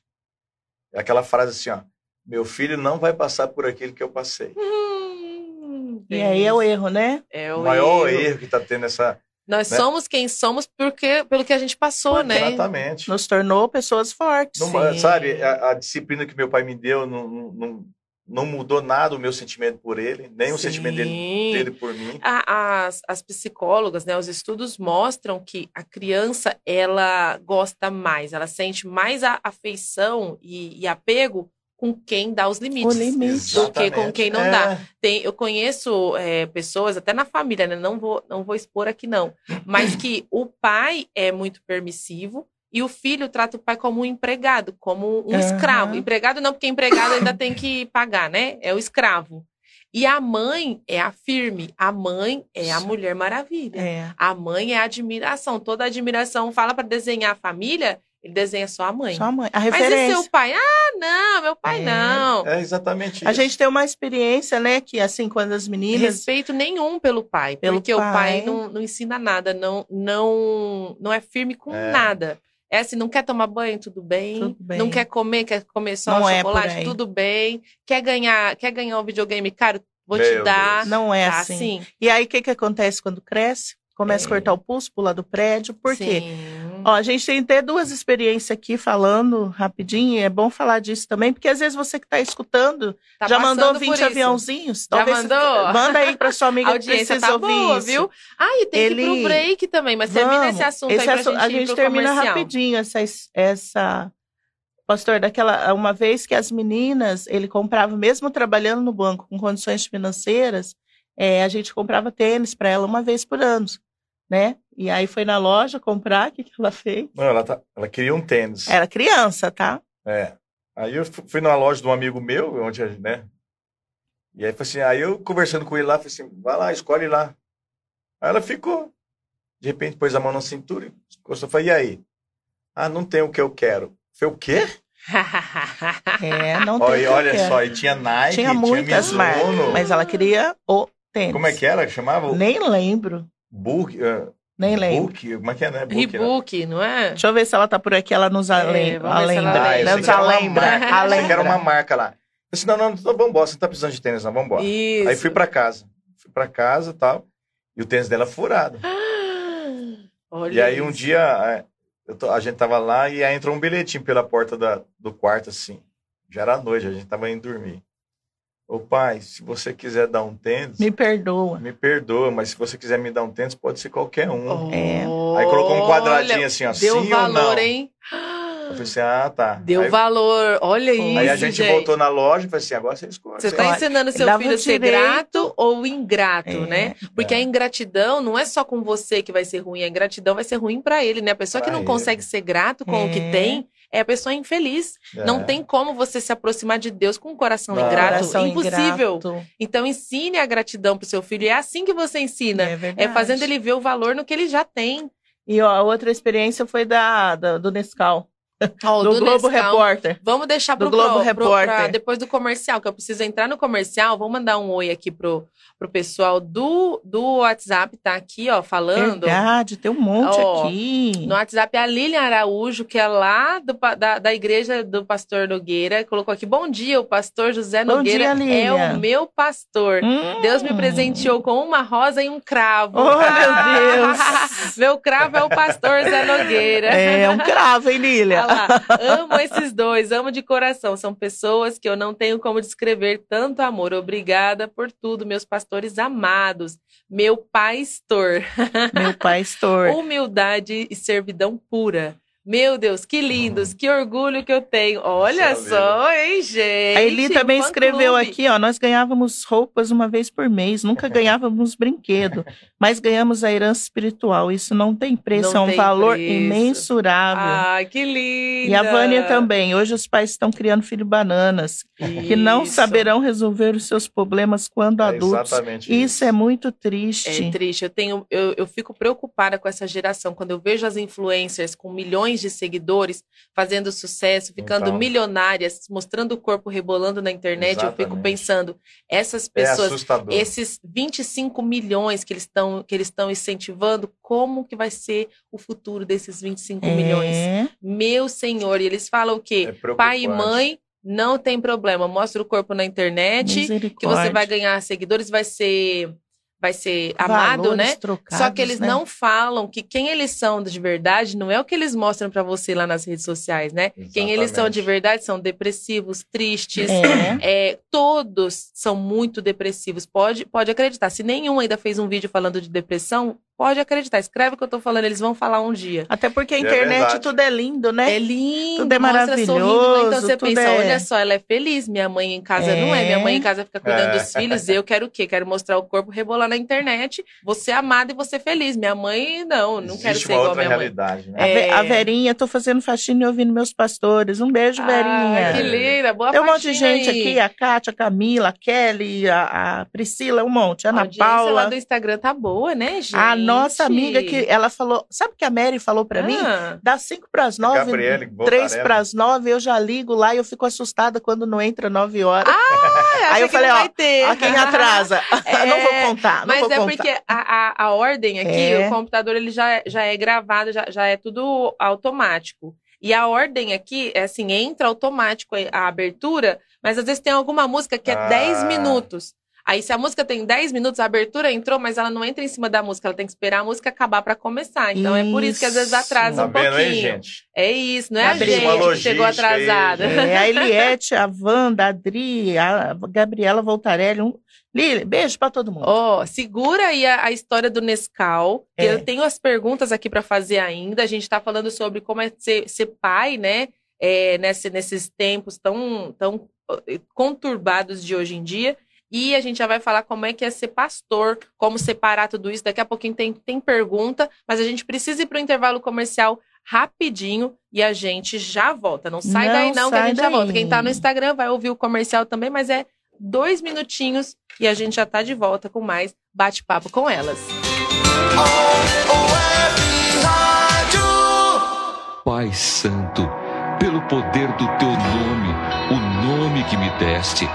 é aquela frase assim, ó, meu filho não vai passar por aquilo que eu passei. Hum, E aí é o erro, né? É O o maior erro. erro que está tendo essa... Nós né? somos quem somos porque, pelo que a gente passou, né? Exatamente. Nos tornou pessoas fortes. Não- Sim. sabe, a, a disciplina que meu pai me deu não, não, não, mudou nada o meu sentimento por ele, nem o sentimento dele, Sim. dele por mim. A- as, as psicólogas, né, os estudos mostram que a criança ela gosta mais, ela sente mais a afeição e, e apego com quem dá os limites. Limite. Do que com quem não dá. É. Tem, eu conheço é, pessoas, até na família, né? Não vou, não vou expor aqui, não. Mas que o pai é muito permissivo e o filho trata o pai como um empregado, como um Aham. escravo. Empregado não, porque empregado ainda tem que pagar, né? É o escravo. E a mãe é a firme, a mãe é a Mulher Maravilha. É. A mãe é a admiração. Toda admiração fala para desenhar a família, ele desenha só a mãe. Só a mãe. A Mas e referência. seu pai? Ah, não, meu pai É. não. É exatamente A isso. gente tem uma experiência, né? Que assim, quando as meninas. Respeito nenhum pelo pai, Pelo porque o pai pai. não, não ensina nada, não, não, não é firme com É. nada. É assim, não quer tomar banho, tudo bem. Tudo bem. Não quer comer, quer comer só Não é chocolate, aí. tudo bem. Quer ganhar, quer ganhar um videogame caro, vou te Meu dar. Deus. Não é Tá assim. assim. E aí, o que, que acontece quando cresce? Começa a É. cortar o pulso, pular do prédio. Por quê? Ó, a gente tem até duas experiências aqui falando rapidinho. e É bom falar disso também, porque às vezes você que está escutando Tá já mandou passando por 20 isso. aviãozinhos. Já mandou? Manda aí para sua *laughs* amiga A que precisa tá ouvir boa, isso. viu? Ah, e tem que ir Ele- pro break também, mas termina Vamos. esse assunto Esse aí assunto- gente a gente termina comercial. rapidinho essa, essa pastor daquela uma vez que as meninas ele comprava mesmo trabalhando no banco com condições financeiras é, a gente comprava tênis para ela uma vez por ano né e aí foi na loja comprar o que, que ela fez Não, ela, tá- ela queria um tênis. era criança tá É. Aí eu fu- fui na loja de um amigo meu, onde, né? E aí, falei assim, aí eu conversando com ele lá, falei assim, vai lá, escolhe lá. Aí ela ficou. De repente, pôs a mão na cintura e encostou. Falei, e aí? Ah, não tem o que eu quero. Foi o quê? *laughs* é não tem Olha, o que olha só, e tinha Nike, tinha muitas Mizuno. marcas mas ela queria o tênis Como é que era? Chamava? nem lembro Book, uh, nem lembro Book? Como é que é, né? Book, né? Rebook, não é? Deixa eu ver se ela tá por aqui, ela nos É, alembra. lembra. Ela nos alembra. era uma marca lá. Eu disse, não, não, não, vambora, você não tá precisando de tênis, não, vambora. Isso. Aí fui pra casa. Fui pra casa e tal. E o tênis dela furado. *gasps* Olha E aí um isso. dia é, eu tô- a gente tava lá e aí entrou um bilhetinho pela porta da- do quarto, assim. Já era noite, a gente tava indo dormir. Ô pai, se você quiser dar um tênis, Me perdoa. me perdoa, mas se você quiser me dar um tênis, pode ser qualquer um. É. Aí colocou um quadradinho Olha, assim, ó, Deu sim ou valor, não? hein? Eu falei assim, ah, tá. Deu aí, valor. Olha isso, aí a gente, gente. voltou na loja e falei assim, agora você escolhe. Você está ensinando seu filho a o ser direito- grato ou ingrato, É. né? Porque É. a ingratidão não é só com você que vai ser ruim, a ingratidão vai ser ruim para ele, né? A pessoa que Pra não ele. consegue ser grato com o que É. tem é a pessoa infeliz. É. Não tem como você se aproximar de Deus com um coração Não. ingrato. Coração Impossível. ingrato. Então ensine a gratidão pro seu filho. E é assim que você ensina. É É fazendo ele ver o valor no que ele já tem. E ó, a outra experiência foi da, da- do Nescau, Ó, do, Globo Nescau, Repórter. Vamos deixar Do pro, Globo pro- Repórter. pra depois do comercial, que eu preciso entrar no comercial. Vou mandar um oi aqui pro, pro pessoal do, do WhatsApp, tá aqui, ó, falando. Verdade, tem um monte Ó, aqui. No WhatsApp, a Lilian Araújo, que é lá do da, da igreja do pastor Nogueira, colocou aqui: Bom dia, o pastor José Bom Nogueira dia, é Lilian. o meu pastor. Hum. Deus me presenteou com uma rosa e um cravo. Oh, meu Deus. *laughs* meu cravo é o pastor Zé Nogueira. É um cravo, hein, Lília? *laughs* Lá, amo esses dois, amo de coração. São pessoas que eu não tenho como descrever tanto amor. Obrigada por tudo, meus pastores amados. Meu pastor. Meu pastor. *laughs* Humildade e servidão pura. Meu Deus, que lindos, que orgulho que eu tenho. Olha Puxa só, hein, gente? A Eli também escreveu clube. aqui, ó, nós ganhávamos roupas uma vez por mês, nunca *laughs* ganhávamos brinquedo, mas ganhamos a herança espiritual. Isso não tem preço, Não é um valor preço. imensurável. Ai, que linda. e a Vânia também. Hoje os pais estão criando filho bananas, que não Isso. saberão resolver os seus problemas quando É adultos. exatamente Isso é muito triste. É triste. Eu tenho, eu, eu fico preocupada com essa geração quando eu vejo as influencers com milhões de seguidores fazendo sucesso, ficando Então. milionárias, mostrando o corpo rebolando na internet. Eu fico Exatamente. pensando, essas É pessoas, assustador. esses 25 milhões que eles estão que eles estão incentivando, como que vai ser o futuro desses 25 milhões? É. Meu senhor, e eles falam o quê? É. Pai e mãe não tem problema, mostra o corpo na internet, que você vai ganhar seguidores, vai ser vai ser amado, Valores né? trocados, Só que eles né? não falam que quem eles são de verdade não é o que eles mostram pra você lá nas redes sociais, né? Quem eles são de Exatamente. verdade são depressivos, tristes, É. é, todos são muito depressivos. Pode, pode acreditar. Se nenhum ainda fez um vídeo falando de depressão, pode acreditar. Escreve o que eu tô falando, eles vão falar um dia. Até porque a É internet verdade. tudo é lindo, né? É lindo, Tudo é mostra maravilhoso, sorrindo, né? Então você tudo pensa, é- olha só, ela é feliz. Minha mãe em casa não é. É. Minha mãe em casa fica cuidando É. dos filhos. Eu quero o quê? Quero mostrar o corpo rebolar na internet. Você é amada e você feliz. Minha mãe, não, não quero Existe ser uma igual a outra minha mãe. realidade, né? A, Ve- É. a Verinha, tô fazendo faxina e ouvindo meus pastores. Um beijo, Verinha. Ah, que linda, boa Tem um monte de gente aí. aqui, a Kátia, a Camila, a Kelly, a, a Priscila, um monte, a A Ana lá Paula. do Instagram tá boa, né, gente? A nossa amiga que ela falou, sabe o que a Mary falou pra mim? Ah, Dá cinco para as nove, Gabriele três Voltarella. para as nove, eu já ligo lá e eu fico assustada quando não entra nove horas. acha *laughs* Aí eu que falei, ó, vai ter. Ó, quem atrasa. É, *laughs* *laughs* não vou contar, não Mas vou é contar. porque a, a, a ordem aqui, É. o computador ele já, é- já é gravado, já, já é tudo automático. E a ordem aqui é assim, entra automático a abertura, mas às vezes tem alguma música que é Ah. 10 minutos. Aí se a música tem 10 minutos, a abertura entrou, mas ela não entra em cima da música, ela tem que esperar a música acabar para começar. Então é por isso que às vezes Isso. atrasa Tá um pouquinho. aí, gente? É isso, não é a Gabriel. gente Uma que chegou aí, atrasada. gente. É, a Eliette, a Wanda, a Adri, a Gabriela Voltarelli. Um... Lili, beijo pra todo mundo. Ó, segura aí a, a história do Nescau. que É. Eu tenho as perguntas aqui para fazer ainda. A gente tá falando sobre como é ser, ser pai, né? É, nesse- nesses tempos tão, tão eh, conturbados de hoje em dia. E a gente já vai falar como é que é ser pastor, como separar tudo isso. Daqui a pouquinho tem, tem pergunta, mas a gente precisa ir para o intervalo comercial rapidinho e a gente já volta. Não sai Não daí, não, que a sai gente já daí. volta. Quem tá no Instagram vai ouvir o comercial também, mas é dois minutinhos e a gente já tá de volta com mais bate-papo com elas. Pai Santo, pelo poder do teu nome, o nome que me deste,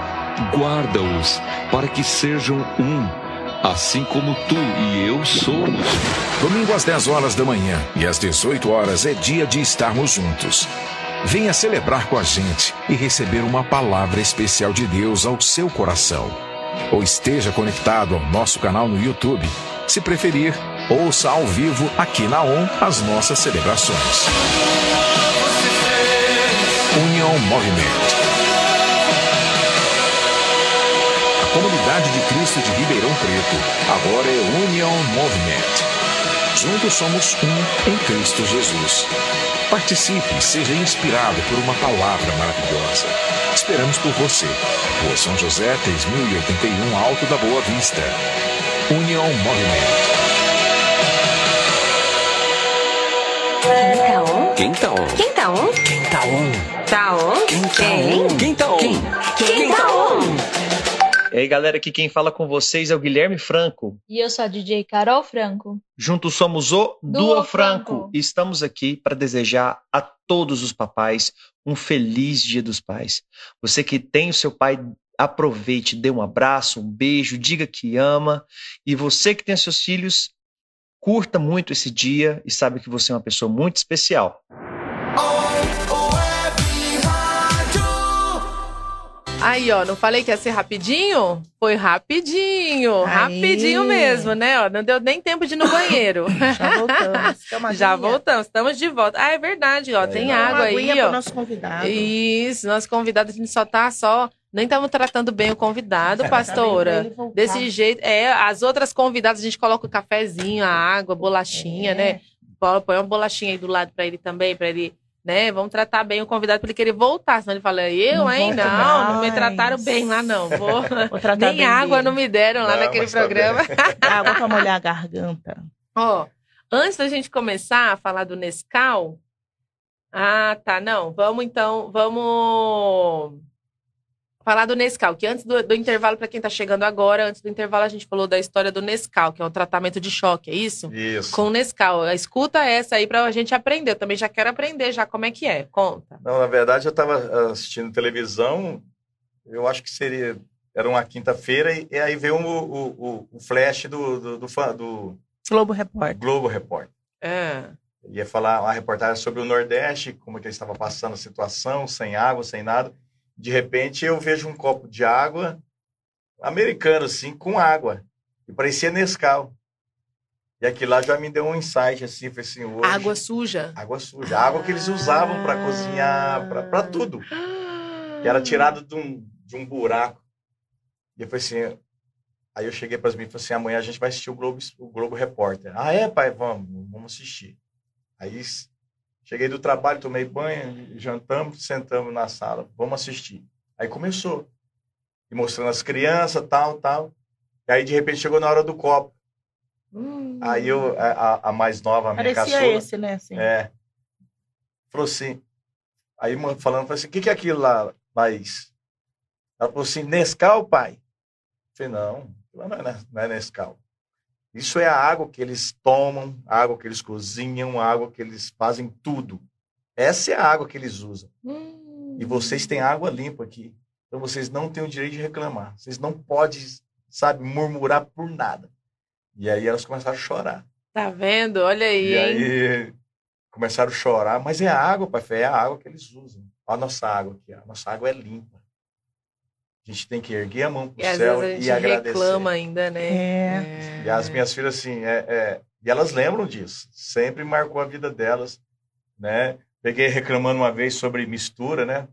guarda-os para que sejam um, assim como tu e eu somos. Domingo às 10 horas da manhã e às 18 horas é dia de estarmos juntos. Venha celebrar com a gente e receber uma palavra especial de Deus ao seu coração. Ou esteja conectado ao nosso canal no YouTube. Se preferir, ouça ao vivo aqui na ON as nossas celebrações. União Movimento. Comunidade de Cristo de Ribeirão Preto. Agora é Union Movement. Juntos somos um em Cristo Jesus. Participe e seja inspirado por uma palavra maravilhosa. Esperamos por você. Rua São José, 3081, Alto da Boa Vista. Union Movement. Quem tá on? Quem tá on? Quem tá on? Tá on? Quem tá Quem? on? Quem tá on? Quem? Quem tá on? E aí, galera, aqui quem fala com vocês é o Guilherme Franco. E eu sou a DJ Carol Franco. Juntos somos o Duo Duo Franco. Franco. E estamos aqui para desejar a todos os papais um feliz Dia dos Pais. Você que tem o seu pai, aproveite, dê um abraço, um beijo, diga que ama. E você que tem seus filhos, curta muito esse dia e sabe que você é uma pessoa muito especial. Aí, ó, não falei que ia ser rapidinho? Foi rapidinho, Aí. rapidinho mesmo, né? Ó, não deu nem tempo de ir no banheiro. *laughs* Já voltamos. *laughs* Já voltamos, estamos de volta. Ah, é verdade, ó, Aí, tem. Uma água aí, ó. nosso convidado. Isso, nosso convidado, a gente só tá só. Nem estamos tratando bem o convidado, pastora. Ele voltar. Desse jeito, é, as outras convidadas a gente coloca o cafezinho, a água, a bolachinha, É. né? Põe põe uma bolachinha aí do lado pra ele também, pra ele, né? Vamos tratar bem o convidado pra ele querer voltar, senão ele fala, eu, Não hein? Não, não me mais. trataram bem lá, não. Vou... Vou *laughs* Nem água dele. não me deram lá Não, naquele tá programa. *laughs* Água pra molhar a garganta. Ó, antes da gente começar a falar do Nescau. Ah, tá. Não, vamos então, vamos falar do Nescau, que antes do, do intervalo, para quem tá chegando agora, antes do intervalo a gente falou da história do Nescau, que é um tratamento de choque, é isso? Isso. Com o Nescau. Escuta essa aí pra gente aprender. Eu também já quero aprender já como é que é. Conta. Não, na verdade, eu estava assistindo televisão, eu acho que seria. Era uma quinta-feira, e, e aí veio o, o, o- o flash do, do, do, do Globo Repórter. Globo Repórter. É. Ia falar uma reportagem sobre o Nordeste, como é que ele estava passando a situação, sem água, sem nada. De repente, eu vejo um copo de água americano, assim, com água. E parecia Nescau. E aquilo lá já me deu um insight, assim, falei assim, hoje... Água suja. Água suja. Água que eles usavam para cozinhar, para tudo. Que era tirado de um, de um buraco. E eu falei assim... Aí eu cheguei para as meninas e falei assim, amanhã a gente vai assistir o Globo, o Globo Repórter. Ah, é, pai? Vamos, vamos assistir. Aí cheguei do trabalho, tomei banho, jantamos, sentamos na sala, vamos assistir. Aí começou. E mostrando as crianças, tal, tal. E aí, de repente, chegou na hora do copo. Hum. Aí eu, a, a- mais nova, a minha Parecia caçula... esse, né? Assim. É. Falou assim. Aí falando, falou assim, o que, que é aquilo lá, Laís? Ela falou assim, Nescau, pai? Eu falei, não, não é, não é Nescau. Isso é a água que eles tomam, a água que eles cozinham, a água que eles fazem tudo. Essa é a água que eles usam. Hum. E vocês têm água limpa aqui. Então vocês não têm o direito de reclamar. Vocês não podem, sabe, murmurar por nada. E aí elas começaram a chorar. Tá vendo? Olha aí, E hein? aí começaram a chorar, mas é a água, pai, é a água que eles usam. Olha a nossa água aqui, a nossa água é limpa. A gente tem que erguer a mão pro E às céu vezes a gente e agradecer. reclama ainda, né? É. E as minhas filhas, assim, é, é- e elas lembram disso. Sempre marcou a vida delas, né? Peguei reclamando uma vez sobre mistura, né?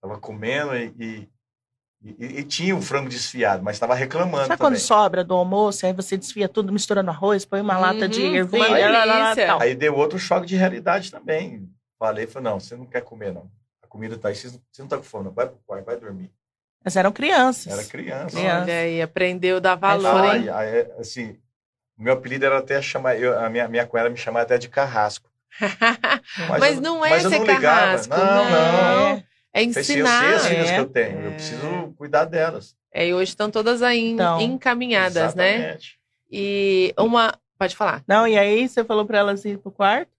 Tava comendo e, e, e- e tinha o frango desfiado, mas estava reclamando Sabe também. quando sobra do almoço, aí você desfia tudo, mistura no arroz, põe uma lata de Uhum, ervilha, uma lá, lá, lá, delícia. tal. Aí deu outro choque de realidade também. Falei, falei, não, você não quer comer, não. A comida tá aí, você não, você não tá com fome, não. Vai pro quarto, vai dormir. Mas eram crianças. Era criança. Criança. Olha aí, aprendeu a dar valor, fala hein? Aí, aí, assim, o meu apelido era até chamar, eu, a minha, minha cunhada me chamava até de carrasco. *laughs* Mas, eu- não é mas eu não ligava. carrasco, Não, não. não. É Eu sei, eu ensinar. sei as filhas É. que eu tenho, eu É. preciso cuidar delas. É, e hoje estão todas aí Então, encaminhadas, né? Exatamente. E uma. Pode falar. Não, e aí você falou pra elas ir pro quarto?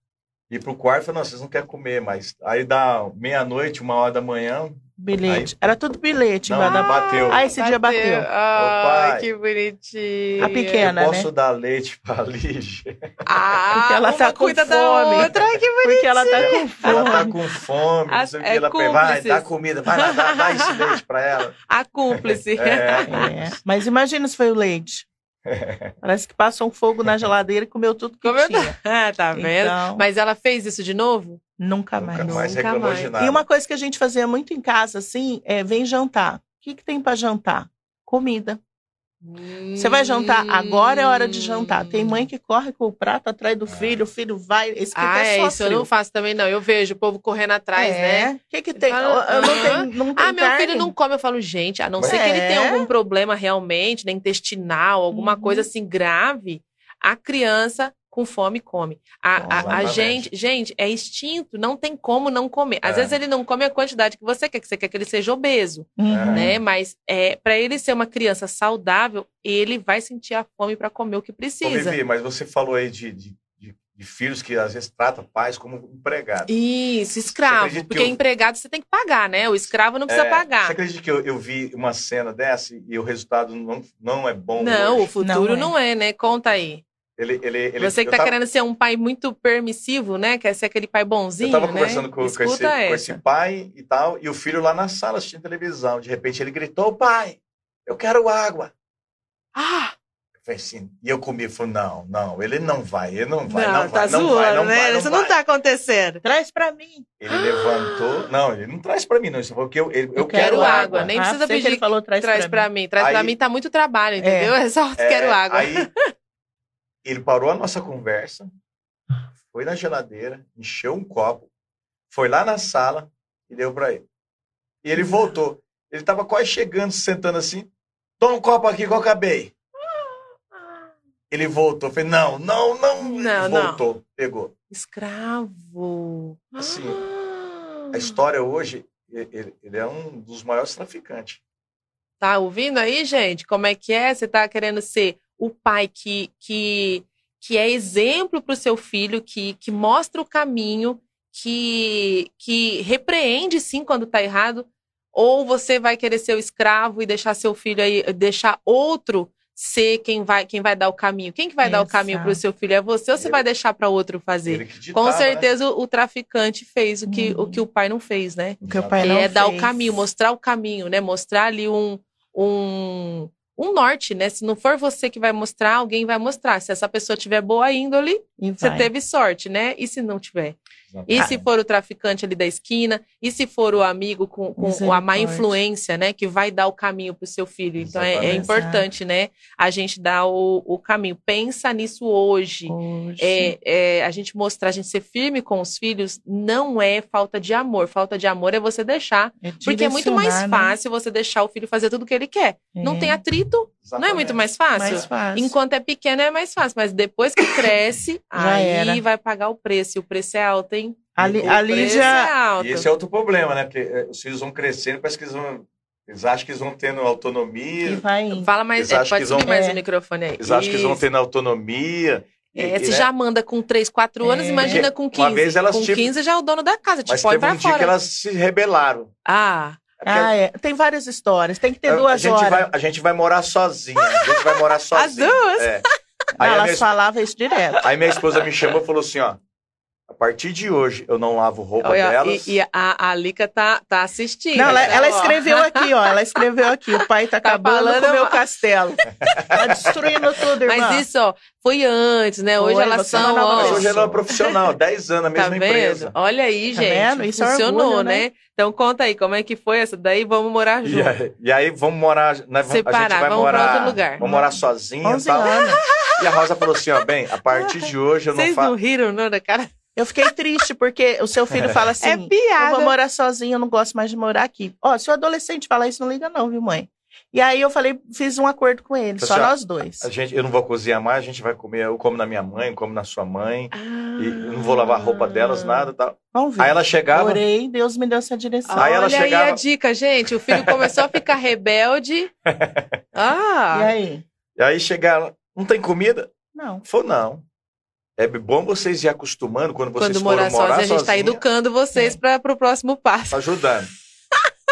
E pro quarto, eu falei, não, vocês não querem comer, mas aí dá meia-noite, uma hora da manhã, Bilhete. Era tudo bilhete. Não, mas da- bateu. Ah, esse dia bateu. Ai, pai. que bonitinho. A pequena. eu né? posso dar leite pra Lígia. Ah, Porque ela tá com cuida da fome. outra. Ai, que bonitinho. Porque ela tá com Ela tá fome. com fome, não sei o que. É Ela pega, vai, dá comida, vai lá, dá, dá esse leite pra ela. A cúmplice. É, É, Mas imagina se foi o leite. *laughs* Parece que passou um fogo na geladeira e comeu tudo que Comeu tinha. *laughs* Ah, tá vendo? Então, Mas ela fez isso de novo? nunca mais. Nunca mais Nunca mais. de nada. E uma coisa que a gente fazia muito em casa, assim, é vem jantar. O que, que tem pra jantar? comida. Você vai jantar? Agora é hora de jantar. Tem mãe que corre com o prato atrás do filho, o filho vai. Esse que Ah, é é isso eu não faço também, não. Eu vejo o povo correndo atrás, é. né? O que que tem? Fala, Eu não "Aham. tenho, não Ah, meu carne?" filho não come. Eu falo, gente, a não ser É. que ele tenha algum problema realmente, né, intestinal, alguma Uhum. coisa assim grave, a criança com fome come. A, a- a gente, gente, é instinto, não tem como não comer. Às É. vezes ele não come a quantidade que você quer, que você quer que ele seja obeso, Uhum. né? Mas é, para ele ser uma criança saudável, ele vai sentir a fome para comer o que Ô, precisa. Vivi, mas você falou aí de, de, de- de filhos que às vezes tratam pais como empregados. Isso, escravo. Porque eu- empregado você tem que pagar, né? O escravo não precisa É, pagar. Você acredita que eu, eu vi uma cena dessa e o resultado não, não é bom? Não, o hoje? futuro Não não é. né? Conta aí. Ele, ele, ele, Você que eu tá tava- querendo ser um pai muito permissivo, né? Quer ser aquele pai bonzinho, Eu tava né? conversando com, com esse, com esse pai e tal, e o filho lá na sala assistindo televisão. De repente ele gritou: pai, eu quero água. Ah, Eu falei assim, e eu comi, falei, não, não, ele não vai, ele não vai, não, não, tá vai, não zoando, vai, não né? vai, não Isso vai. não tá acontecendo. Traz pra mim. Ele levantou, *gasps* não, ele não traz pra mim, não, isso porque eu, ele- eu, quero quero, água, água. nem Ah, precisa sei que pedir ele falou traz, Traz pra mim. mim. Traz pra Aí- mim tá muito trabalho, entendeu? É só É, quero água. Aí ele parou a nossa conversa, foi na geladeira, encheu um copo, foi lá na sala e deu pra ele. E ele voltou. Ele tava quase chegando, sentando assim. Toma um copo aqui que eu acabei. Ele voltou. Falei, não, não, não. Não, Ele não. voltou, pegou. Escravo. Assim, Ah. A história hoje, ele, ele é um dos maiores traficantes. Tá ouvindo aí, gente? Como é que é? Você tá querendo ser o pai que, que, que é exemplo para o seu filho, que, que mostra o caminho, que, que repreende sim quando tá errado? Ou você vai querer ser o escravo e deixar seu filho aí, deixar outro ser quem vai, quem vai dar o caminho? Quem que vai dar o caminho para o Exato. seu filho? É você ou você Ele- vai deixar para outro fazer? Ditava, Com né? certeza o, o traficante fez o que, Uhum. o que o pai não fez, né? O que o pai não é dar o fez. caminho, mostrar o caminho, né? Mostrar ali um, um, um norte, né? Se não for você que vai mostrar, alguém vai mostrar. Se essa pessoa tiver boa índole, E você vai. teve sorte, né? E se não tiver? E Exatamente. se for o traficante ali da esquina? E se for o amigo com, com a má influência, né? Que vai dar o caminho para o seu filho. Então é, é importante, né? A gente dar o, o caminho. Pensa nisso hoje. Hoje. É, é, a gente mostrar, a gente ser firme com os filhos não é falta de amor. Falta de amor é você deixar. Porque é muito mais né? fácil você deixar o filho fazer tudo o que ele quer. Não É. tem atrito, não é Exatamente. muito mais fácil? mais fácil. Enquanto é pequeno é mais fácil, mas depois que cresce, *laughs* Já aí era. vai pagar o preço. E o preço é alto, hein? A, Li- O a O preço Lídia. é alto. E esse é outro problema, né? Porque eh, os filhos vão crescendo, parece que eles vão. Eles acham que eles vão tendo autonomia, vai indo. Fala mais, é, pode que vão- subir mais É. o microfone aí. eles acham que eles vão tendo autonomia. e- É, e, se né? já manda com 3, 4 anos, É. imagina com 15. Uma vez elas com tipo- 15 já é o dono da casa, te Mas põe teve pra um dia que elas se rebelaram. Ah, Ah, é. Tem várias histórias. Tem que ter a, a duas gente horas. vai, a gente vai morar sozinha. A gente vai morar *laughs* sozinha. duas? É. Não, Aí, a elas minha, falavam isso direto. aí minha esposa me chamou e falou assim: ó. A partir de hoje eu não lavo roupa olha, delas. e, e a, a Lica tá, tá assistindo. Não, ela, tá, ela ó. escreveu aqui, ó. Ela escreveu aqui. O pai tá, *laughs* Tá acabando com o meu castelo. Tá destruindo tudo, irmã. Mas isso, ó, foi antes, né? Hoje elas são, namorou. Mas ó, hoje ela é profissional, 10 anos, a tá mesma vendo? empresa. Olha aí, Tá gente. vendo? Isso é funcionou, orgulho, né? né? Então conta aí, como é que foi essa daí? Vamos morar E junto. aí, e aí vamos morar. Nós vamos, a Separar, gente vai vamos pra morar. outro lugar. Vamos morar sozinha e 11 tal. anos. E a Rosa falou assim: ó, bem, a partir de hoje eu não Vocês não faço. riram, não, da cara? Eu fiquei triste porque o seu filho fala assim: é Eu piada. vou morar sozinho, eu não gosto mais de morar aqui. Ó, se o adolescente falar isso, não liga, não, viu, mãe? E aí eu falei, fiz um acordo com ele, só nós dois. A gente, eu não vou cozinhar mais, a gente vai comer. Eu como na minha mãe, eu como na sua mãe. Ah. E eu não vou lavar a roupa delas, nada tal. Vamos ver. Aí ela chegava. Orei, Deus me deu essa direção. Aí ela Olha aí chegava- a dica, gente. O filho começou a ficar rebelde. *laughs* Ah, E aí? E aí chegava, não tem comida? Não. Falou, não. É bom vocês ir acostumando quando vocês quando forem morar morar sozinho, a gente tá sozinha, educando vocês para pro próximo passo. tá ajudando.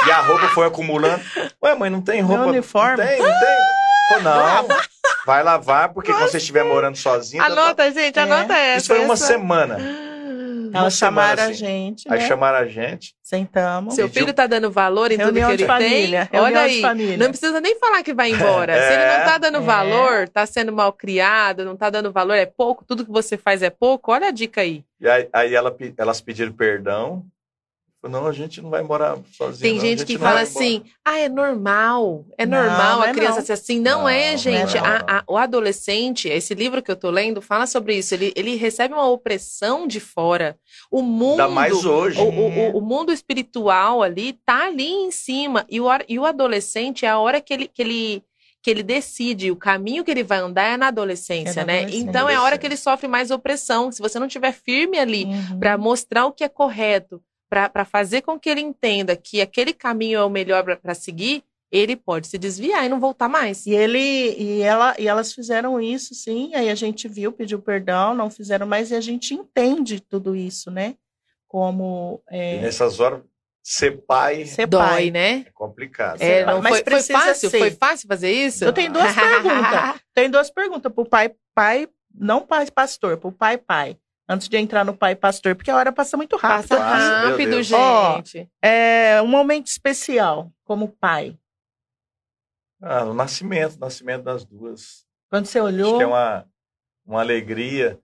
E a roupa foi acumulando. Ué, mãe, não tem roupa? uniforme? Não tem, não tem. Falou, não. Vai lavar, porque quando você estiver morando sozinho. tá- Anota, gente, É. anota essa. Isso foi uma essa. semana. Elas chamaram a assim. gente, Aí né? chamaram a gente. Sentamos. Seu filho tá dando valor em Reunião tudo que de ele família. tem. Olha de aí. família. Não precisa nem falar que vai *laughs* embora. Se ele não tá dando É. valor, tá sendo mal criado, não tá dando valor, é pouco, tudo que você faz é pouco, olha a dica aí. E aí, aí ela elas pediram perdão. Não, a gente não vai morar sozinho. Tem não, a gente que fala vai embora." assim, ah, é normal, é Não, normal não a é criança não. ser assim. Não, Não, é, não gente. é A- a- o adolescente, esse livro que eu tô lendo, fala sobre isso. Ele, ele recebe uma opressão de fora. O mundo... Ainda mais hoje. O, o- o- o mundo espiritual ali tá ali em cima. E o, e o adolescente é a hora que ele, que ele, que ele decide. O caminho que ele vai andar é na adolescência, É na né? adolescência. Então é a hora que ele sofre mais opressão. Se você não tiver firme ali Uhum. para mostrar o que é correto, para fazer com que ele entenda que aquele caminho é o melhor para seguir, ele pode se desviar e não voltar mais. E ele e ela e elas fizeram isso, sim. Aí a gente viu, pediu perdão, não fizeram mais e a gente entende tudo isso, né? Como E é, nessas horas, ser pai ser Dói, pai. né? é complicado. É, não Mas foi, foi fácil? ser. Foi fácil fazer isso? Eu tenho duas *laughs* perguntas. Tem duas perguntas pro pai, pai, não pai pastor, pro pai pai. Antes de entrar no pai pastor, porque a hora passa muito rápido. Passa rápido, gente. É um momento especial como pai. Ah, o nascimento, o nascimento das duas. Quando você Acho olhou, que é uma, uma alegria,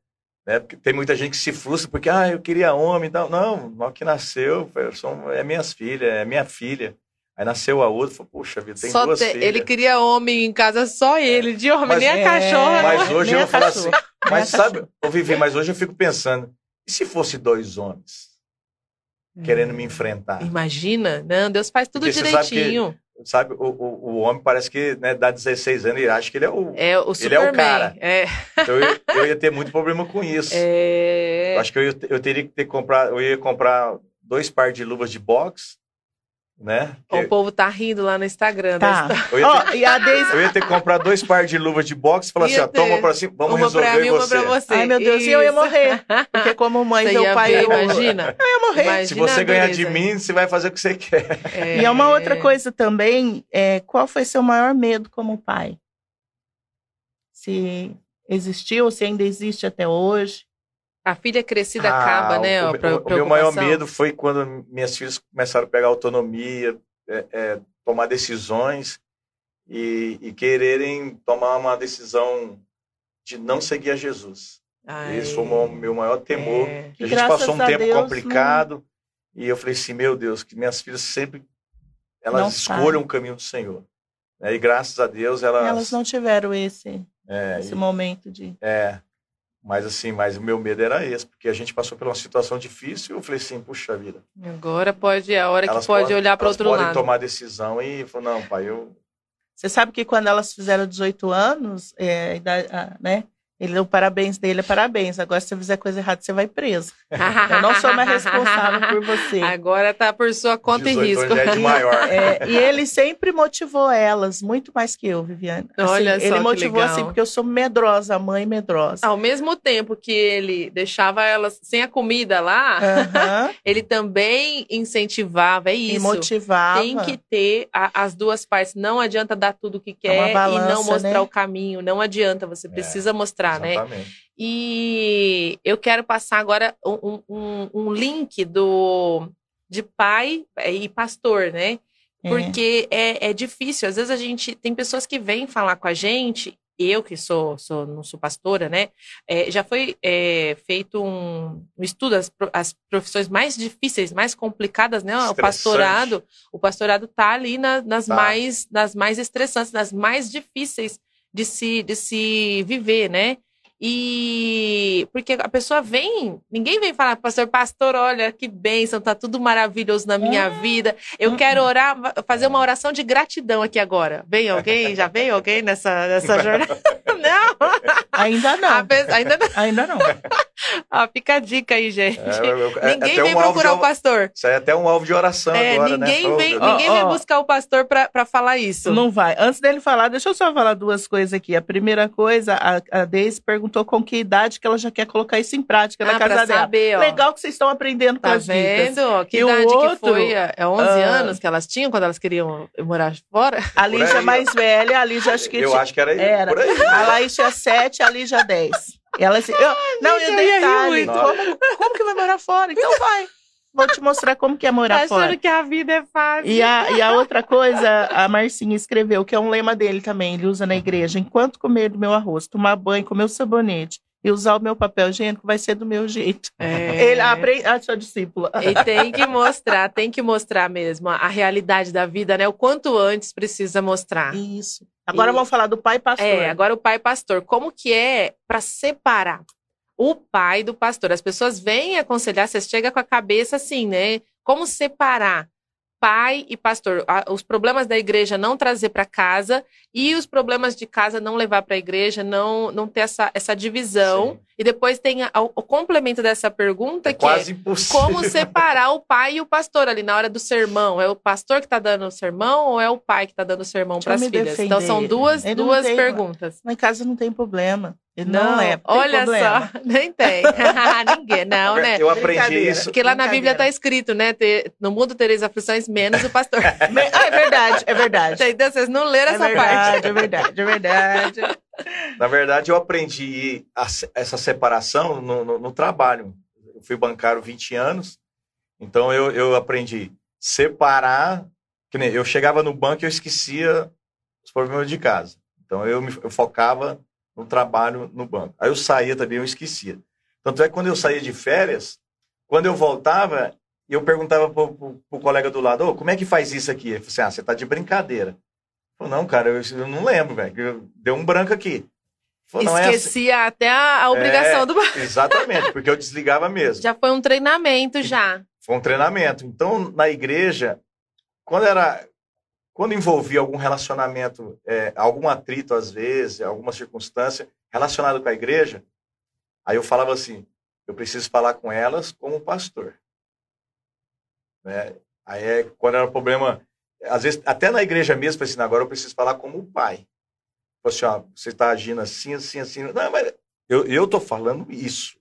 né? Porque tem muita gente que se frustra porque, ah, eu queria homem e tal. Não, mal que nasceu, são, é minhas filhas, é minha filha. Aí nasceu a outra, falou, puxa vida, tem Só duas te- filhas. ele queria homem em casa, só ele, de homem, Mas- nem a É, cachorra. Mas hoje nem eu falar assim, cachorra. mas sabe, eu vivi, mas hoje eu fico pensando, e se fosse dois homens querendo me enfrentar? Imagina, não, Deus faz tudo Porque você sabe que- direitinho. Sabe, o, o, o homem parece que né, dá 16 anos e acha que ele é o. É o Ele é o Superman. cara. É, Então eu, eu ia ter muito problema com *laughs* isso. é, Eu acho que eu, eu teria que ter comprado, eu ia comprar dois pares de luvas de boxe, né? O Que- povo tá rindo lá no Instagram. Tá. da história. Eu ia, ter, e a Deise. eu ia ter que comprar dois pares de luvas de boxe e falar assim, ó, toma pra cima, vamos uma resolver pra mim, uma você. pra você. Ai, meu Deus, e eu ia Isso. morrer. Porque como mãe, Você meu pai. ver, eu, imagina. *laughs* eu ia morrer. Imagina Se você ganhar de mim, você vai fazer o que você quer. E é uma outra coisa também, é, qual foi seu maior medo como pai? Se existiu, se ainda existe até hoje. A filha crescida Ah, acaba, né? O, a o- meu maior medo foi quando minhas filhas começaram a pegar autonomia, é, é, tomar decisões e, e quererem tomar uma decisão de não seguir a Jesus. Ai, Esse foi o meu- maior temor. é. Que a gente passou um tempo Deus, complicado e eu falei assim, meu Deus, que minhas filhas sempre elas Não escolham saem. o caminho do Senhor. né? E graças a Deus elas, Elas não tiveram esse, é, esse e- momento de. é, mas assim, mas o meu medo era esse, porque a gente passou por uma situação difícil e eu falei assim, puxa vida. Agora pode, é a hora que elas pode podem- olhar para outro podem lado. tomar decisão e falou, não, pai, eu Você sabe que quando elas fizeram 18 anos, é, a idade- a- né? Ele deu parabéns dele, é parabéns. Agora, se você fizer coisa errada, você vai preso. Eu não sou mais responsável por você. Agora tá por sua conta e 18 risco. anos já é de maior. *laughs* É, e ele sempre motivou elas, muito mais que eu, Viviane. Assim, Olha só ele que motivou legal. assim, porque eu sou medrosa, mãe medrosa. Ao mesmo tempo que ele deixava elas sem a comida lá, Aham, *laughs* ele também incentivava, é E isso. motivava. Tem que ter a- as duas partes. Não adianta dar tudo o que quer e balança, não mostrar né? o caminho. Não adianta, você precisa mostrar, né? Exatamente. E eu quero passar agora um, um- um link do de pai e pastor, né? É. Porque é, é difícil. Às vezes a gente tem pessoas que vêm falar com a gente. Eu que sou, sou não sou pastora, né? É, já foi é, feito um, um estudo as, as profissões mais difíceis, mais complicadas, né? O pastorado, o pastorado tá ali na- nas Tá. mais nas mais estressantes, nas mais difíceis de se de se viver, né? E porque a pessoa vem, ninguém vem falar, pastor, pastor, olha que bênção, tá tudo maravilhoso na minha vida. Eu Uhum. quero orar, fazer uma oração de gratidão aqui agora. Vem alguém? Já veio alguém nessa, nessa jornada? *laughs* Não, Ainda não. ainda não. Ainda não. Ah, fica a dica aí, gente. É, é ninguém vem um procurar de- o pastor. Isso aí é até um alvo de oração É, agora, ninguém né? Oh, vem, Deus. ninguém Ó, vem buscar o pastor pra, pra falar isso. Não vai. Antes dele falar, deixa eu só falar duas coisas aqui. A primeira coisa, a, a Deise perguntou com que idade que ela já quer colocar isso em prática na ah, casa pra dela. saber, ó. Legal que vocês estão aprendendo com Tá as dicas. vendo? ó? Que E o idade que outro, foi? É 11 ah, anos que elas tinham quando elas queriam morar fora? A Lígia é mais velha, a Lígia acho que Eu tinha- acho que era, Era. por aí. A Laís tinha 7, a Lígia 10. Ela assim, eu, não, e o detalhe, muito. como, como que vai morar fora? Então vai. Vou te mostrar como que é morar Tá fora. achando que a vida é fácil. E a, e a outra coisa, a Marcinha escreveu, que é um lema dele também, ele usa na igreja. Enquanto comer do meu arroz, tomar banho, comer o sabonete e usar o meu papel higiênico, vai ser do meu jeito. É. Ele aprende, a sua discípula. E tem que mostrar, tem que mostrar mesmo a realidade da vida, né? O quanto antes precisa mostrar. Isso. Agora E- vamos falar do pai pastor. É, agora o pai pastor. Como que é para separar o pai do pastor? As pessoas vêm aconselhar, você chega com a cabeça assim, né? Como separar pai e pastor? Os problemas da igreja não trazer para casa e os problemas de casa não levar para a igreja, não, não ter essa, essa divisão. Sim. E depois tem a- o, complemento dessa pergunta, É que é quase impossível. como separar o pai e o pastor ali na hora do sermão? É o pastor que está dando o sermão ou é o pai que está dando o sermão para as eu me filhas? Então são defender. duas, Ele duas tem- perguntas. Em casa não tem problema. Ele não, é. Tem olha problema. só, *laughs* nem tem. *laughs* Ninguém, não, né? Eu aprendi isso. Porque lá na Bíblia está escrito, né? ter- no mundo tereis aflições, menos o pastor. *laughs* Ah, é verdade, é verdade. Entendeu? Vocês não leram É essa verdade, parte. é verdade, é verdade. Na verdade, eu aprendi a essa separação no, no- no trabalho. Eu fui bancário 20 anos, então eu, eu aprendi separar. Que nem eu chegava no banco e eu esquecia os problemas de casa. Então eu, me, eu focava no trabalho no banco. Aí eu saía também, eu esquecia. Tanto é que quando eu saía de férias, quando eu voltava, eu perguntava pro, colega do lado, "Ô, como é que faz isso aqui? Ele falou assim, ah, você tá de brincadeira. Eu falei, não, cara, eu, eu não lembro, velho. eu- Deu um branco aqui. Falou, "Não, é assim." Esquecia até a, a obrigação É. do Exatamente, porque eu desligava mesmo. Já foi um treinamento já. Foi um treinamento. Então, na igreja, quando era. Quando envolvia algum relacionamento, é, algum atrito às vezes, alguma circunstância relacionada com a igreja, aí eu falava assim: eu preciso falar com elas como pastor. Né? Aí é quando era problema, às vezes, até na igreja mesmo, eu falei assim: agora eu preciso falar como pai. Falei assim: ó, você está agindo assim, assim, assim. Não, mas eu, eu tô falando isso.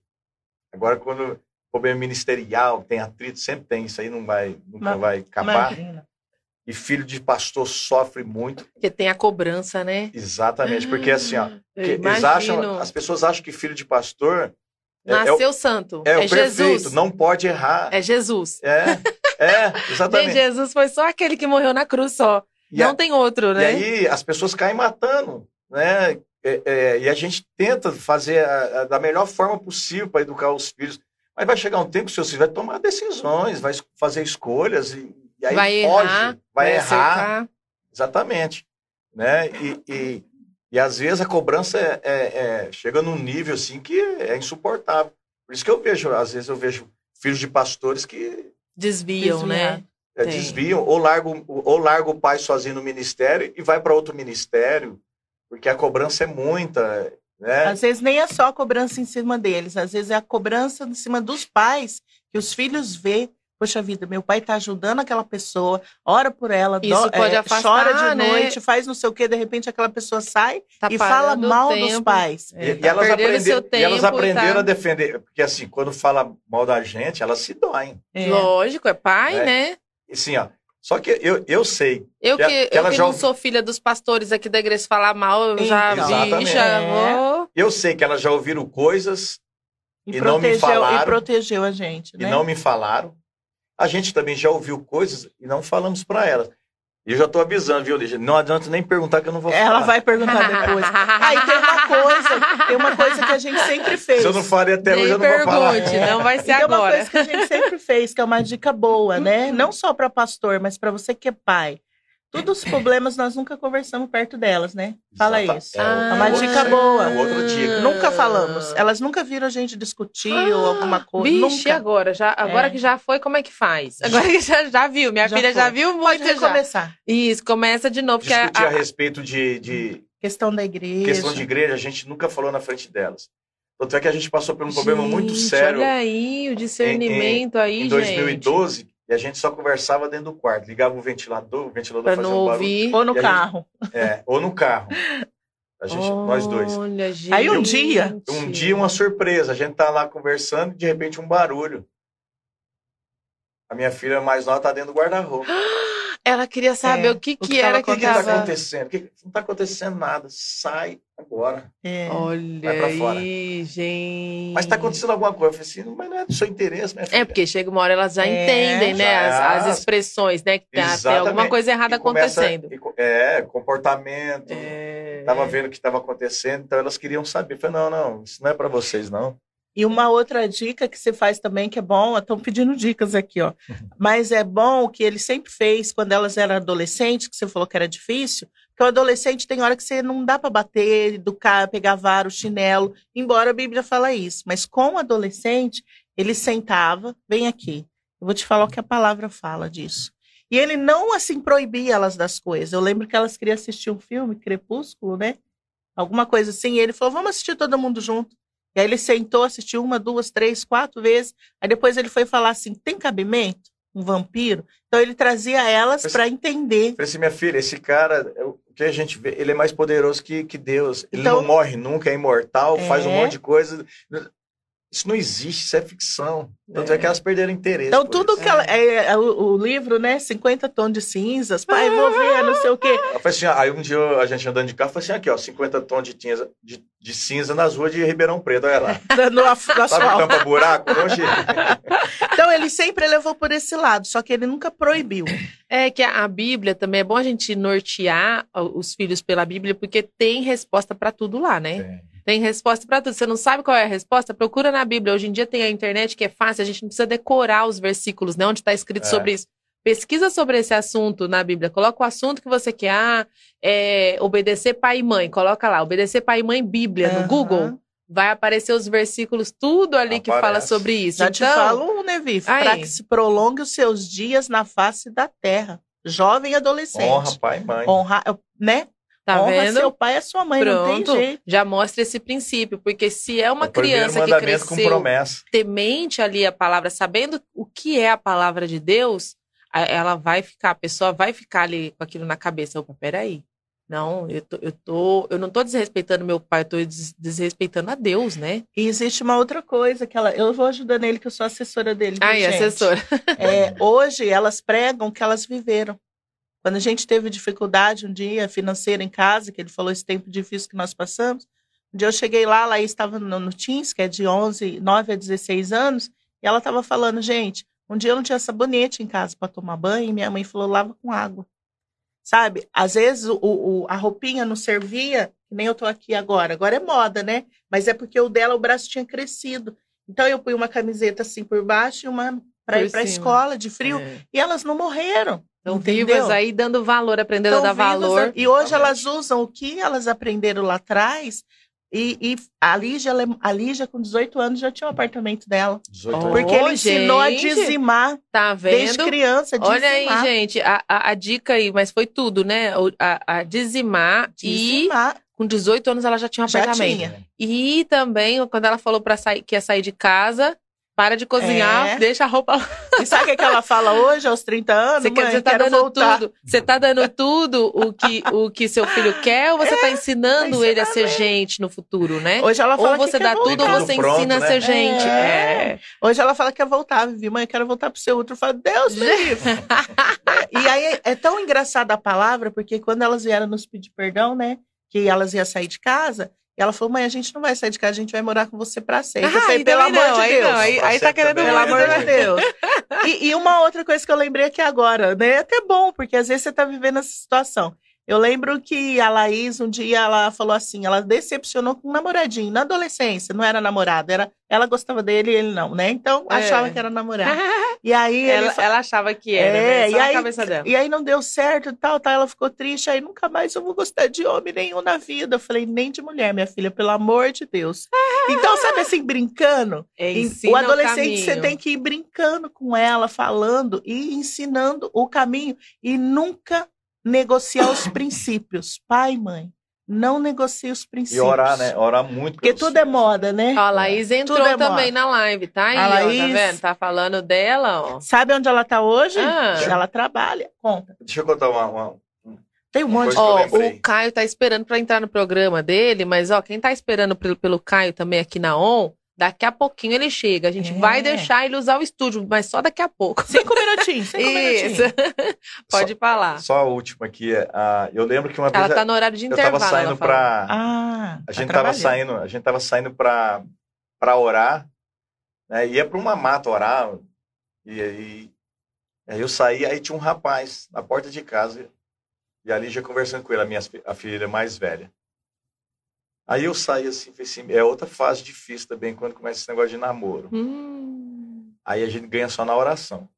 Agora, quando problema ministerial, tem atrito, sempre tem, isso aí não vai, nunca Mas- vai acabar. Imagina. E filho de pastor sofre muito, Porque tem a cobrança, né? exatamente, porque assim, ó, que eles acham, as pessoas acham que filho de pastor é, é o, Nasceu santo. é É, o perfeito, Jesus. não pode errar. É Jesus. É, é, *laughs* Gente, exatamente. Jesus foi só aquele que morreu na cruz só. E, a- não tem outro, e né? aí as pessoas caem matando, né? É, é, e a gente tenta fazer a- a- da melhor forma possível para educar os filhos. Mas vai chegar um tempo que o seu filho vai tomar decisões, vai fazer escolhas e, e aí vai foge, errar, vai, errar. acertar. Exatamente. Né? E, e, e às vezes a cobrança é, é- é- chega num nível assim que é insuportável. Por isso que eu vejo, às vezes eu vejo filhos de pastores que Desviam, né? é, desviam ou largam, ou larga o pai sozinho no ministério e vai para outro ministério, porque a cobrança é muita. Né? Às vezes nem é só a cobrança em cima deles, às vezes é a cobrança em cima dos pais, que os filhos vê. Poxa vida, meu pai está ajudando aquela pessoa, ora por ela, Isso dó- pode é, afastar, chora de né? noite, faz não sei o quê, de repente aquela pessoa sai Tá e fala mal dos tempo. pais. É, E, tá e elas aprenderam, e elas e aprenderam tá- a defender, porque assim, quando fala mal da gente, elas se doem. É. Lógico, é pai, É. né? E assim, ó, só que eu, eu sei, Eu Que- que, que eu ela que já não sou filha dos pastores aqui da igreja falar mal, eu já vi, já É. vou. eu sei que elas já ouviram coisas E, E não me protegeu, falaram. e protegeu a gente, e né? não me falaram. A gente também já ouviu coisas e não falamos para elas. E eu já estou avisando, viu, Lígia? Não adianta nem perguntar que eu não vou Ela falar. vai perguntar depois. *laughs* Aí tem uma coisa, tem uma coisa que a gente sempre fez. Se eu não falei até hoje, Nem eu não vou falar. pergunte, não vai ser E tem uma agora. coisa que a gente sempre fez, que é uma dica boa, né? Não só para pastor, mas para você que é pai. Todos os problemas nós nunca conversamos perto delas, né? Fala Exata- isso. É, Ah. uma outro- dica boa. é outra dica. Nunca falamos. Elas nunca viram a gente discutir ou alguma coisa. Vixe, nunca. agora, já, agora É. que já foi, como é que faz? Agora que já, já viu, minha Já filha já foi. viu Pode muito já. recomeçar. Isso, começa de novo. Discutir a, a- respeito de, de Questão da igreja. questão de igreja, a gente nunca falou na frente delas. Tanto é que a gente passou por um problema muito Gente, sério Olha aí, o discernimento aí, em gente. 2012 e a gente só conversava dentro do quarto. Ligava o ventilador, o ventilador Pra fazia não um barulho. ouvir. Ou no carro. É, ou no carro. A gente, nós dois. Olha, gente. Aí um dia- Um dia, uma surpresa. A gente tá lá conversando e de repente um barulho. A minha filha mais nova tá dentro do guarda-roupa. *gasps* Ela queria saber É, o que, o que, que era que O que está acontecendo? O que- Não está acontecendo nada. Sai agora. É. Olha Vai pra fora. aí, gente. Mas está acontecendo alguma coisa. Eu falei assim, mas não é do seu interesse, minha filha. É, porque chega uma hora elas já É, entendem, né? As, as expressões, né? Que tá- tem alguma coisa errada E começa- acontecendo. e é, comportamento. É. Tava vendo o que estava acontecendo, então elas queriam saber. Eu falei, não, não, isso não é para vocês, não. E uma outra dica que você faz também, que é bom, estão pedindo dicas aqui, ó. Mas é bom que ele sempre fez quando elas eram adolescentes, que você falou que era difícil, porque o adolescente tem hora que você não dá para bater, educar, pegar vara, o chinelo, embora a Bíblia fala isso. Mas com o adolescente, ele sentava, vem aqui, eu vou te falar o que a palavra fala disso. E ele não, assim, proibia elas das coisas. Eu lembro que elas queriam assistir um filme, Crepúsculo, né? Alguma coisa assim, e ele falou, vamos assistir todo mundo junto. E aí ele sentou, assistiu uma, duas, três, quatro vezes. Aí depois ele foi falar assim: tem cabimento? Um vampiro? Então ele trazia elas para entender. Falei assim, minha filha, esse cara, é o que a gente vê, ele é mais poderoso que, que Deus. Ele Então- não morre nunca, é imortal, faz um É. monte de coisa. Isso não existe, isso é ficção. Tanto é, que elas perderam interesse. Então tudo isso. que ela, é, é, o, o livro, né? 50 tons de cinzas, pai, vou ver, não sei o quê. Assim, aí um dia a gente andando de carro, falei assim, aqui ó, 50 tons de, tinza, de, de cinza nas ruas de Ribeirão Preto, olha lá. *laughs* No, af- no Sabe o asfalto. tampa-buraco? Hoje, *laughs* Então ele sempre levou por esse lado, só que ele nunca proibiu. É que a a Bíblia também é bom a gente nortear os filhos pela Bíblia, porque tem resposta para tudo lá, né? Tem resposta para tudo. Você não sabe qual é a resposta? Procura na Bíblia. Hoje em dia tem a internet que é fácil, a gente não precisa decorar os versículos, né? Onde está escrito É. sobre isso. Pesquisa sobre esse assunto na Bíblia. Coloca o assunto que você quer. Ah, é, obedecer pai e mãe. Coloca lá, obedecer pai e mãe Bíblia no Aham. Google. Vai aparecer os versículos, tudo ali que fala Aparece. sobre isso. Já te Então, falo, Nevi, para que se prolongue os seus dias na face da terra. Jovem e adolescente. honra pai e mãe. Honra, né? Tá Honra vendo? seu pai e a sua mãe, não tem Pronto, jeito. já mostra esse princípio, porque se é uma É o criança que cresceu temente ali a palavra, sabendo o que é a palavra de Deus, ela vai ficar, a pessoa vai ficar ali com aquilo na cabeça. Opa, peraí. Não, eu, tô, eu, tô, eu não tô desrespeitando meu pai, eu tô des- desrespeitando a Deus, né? E existe uma outra coisa que ela. Eu vou ajudando ele, que eu sou assessora dele. Aí, gente? assessora. É, hoje elas pregam o que elas viveram. Quando a gente teve dificuldade um dia financeira em casa, que ele falou esse tempo difícil que nós passamos, um dia eu cheguei lá, a Laís estava no, no Teams, que é de 11, 9 a 16 anos, e ela estava falando, gente, um dia eu não tinha sabonete em casa para tomar banho, e minha mãe falou, lava com água. Sabe? Às vezes o, o- a roupinha não servia, nem eu tô aqui agora. Agora é moda, né? Mas é porque o dela, o braço tinha crescido. Então eu pus uma camiseta assim por baixo e uma para ir para a escola de frio. É. E elas não morreram. Então, entendeu? vivas aí dando valor, aprendendo Tão a dar valor. E hoje Exatamente. elas usam o que elas aprenderam lá atrás. E, e a, Lígia, ela, é- a Lígia, com 18 anos, já tinha um apartamento dela. 18 Oh, anos. Porque ele ensinou a dizimar Tá desde vendo? criança. Dizimar. Olha aí, gente, a, a, a dica aí, mas foi tudo, né? A, a dizimar, e Dizimar. com 18 anos ela já tinha um Já apartamento. tinha. E também, quando ela falou para sair, que ia sair de casa, para de cozinhar, É. deixa a roupa. E sabe o que, que ela fala hoje, aos 30 anos? Você, quer, Mãe, você tá dando voltar. tudo. Você tá dando tudo o que, o que seu filho quer, ou você tá ensinando tá ele a ser ensinando gente no futuro, né? Hoje ela fala Ou você que dá quer tudo, ou voltar. você Tudo pronto, ensina a né? ser gente. É. É. Hoje ela fala que quer voltar, Vivi. Mãe, quero voltar pro seu outro. Eu falo, Deus me livre. É, e aí é tão engraçada a palavra, porque quando elas vieram nos pedir perdão, né? Que elas iam sair de casa, e ela falou: mãe, a gente não vai sair de casa, a gente vai morar com você pra sempre. eu Ah, falei, aí pelo amor não, de Deus. não, aí, aí tá querendo Pelo Pelo amor de Deus. *laughs* E, e uma outra coisa que eu lembrei aqui agora, né? É até bom, porque às vezes você tá vivendo essa situação. Eu lembro que a Laís, um dia, ela falou assim, ela decepcionou com um namoradinho, na adolescência, não era namorado, era, ela gostava dele e ele não, né? Então, É. achava que era namorado. *laughs* E aí Ela, fa- ela achava que era, É, né? Só e aí- cabeça dela. e aí não deu certo e tal, tal, ela ficou triste, aí nunca mais eu vou gostar de homem nenhum na vida. Eu falei, nem de mulher, minha filha, pelo amor de Deus. *laughs* Então, sabe assim, brincando? É, ensina o adolescente, caminho. você tem que ir brincando com ela, falando e ensinando o caminho e nunca negociar os princípios. Pai e mãe, não negocie os E princípios. orar, né? Orar muito. Porque tudo é moda, né? Ó, a Laís entrou é também moda. na live, tá aí, A ó, tá Laís- vendo? Tá falando dela, ó. Sabe onde ela tá hoje? Ah. Ela trabalha. Conta. Deixa eu contar uma. uma- Tem um monte Ó, o Caio tá esperando pra entrar no programa dele, mas ó, quem tá esperando pelo, pelo Caio também aqui na ON, Daqui a pouquinho ele chega. A gente É. vai deixar ele usar o estúdio, mas só daqui a pouco. Cinco minutinhos, cinco *laughs* Isso. minutinhos. *laughs* Pode falar. Só a última aqui. é, ah, eu lembro que uma vez Ela tá no horário de eu intervalo. tava saindo ela pra. Ah, A gente tava saindo, a gente tava saindo pra, pra orar, né? Ia pra uma mata orar. E aí, aí eu saí, aí tinha um rapaz na porta de casa. E ali já conversando com ele, a minha a filha mais velha. Aí eu saí assim, assim, é outra fase difícil também quando começa esse negócio de namoro. Hum. Aí a gente ganha só na oração.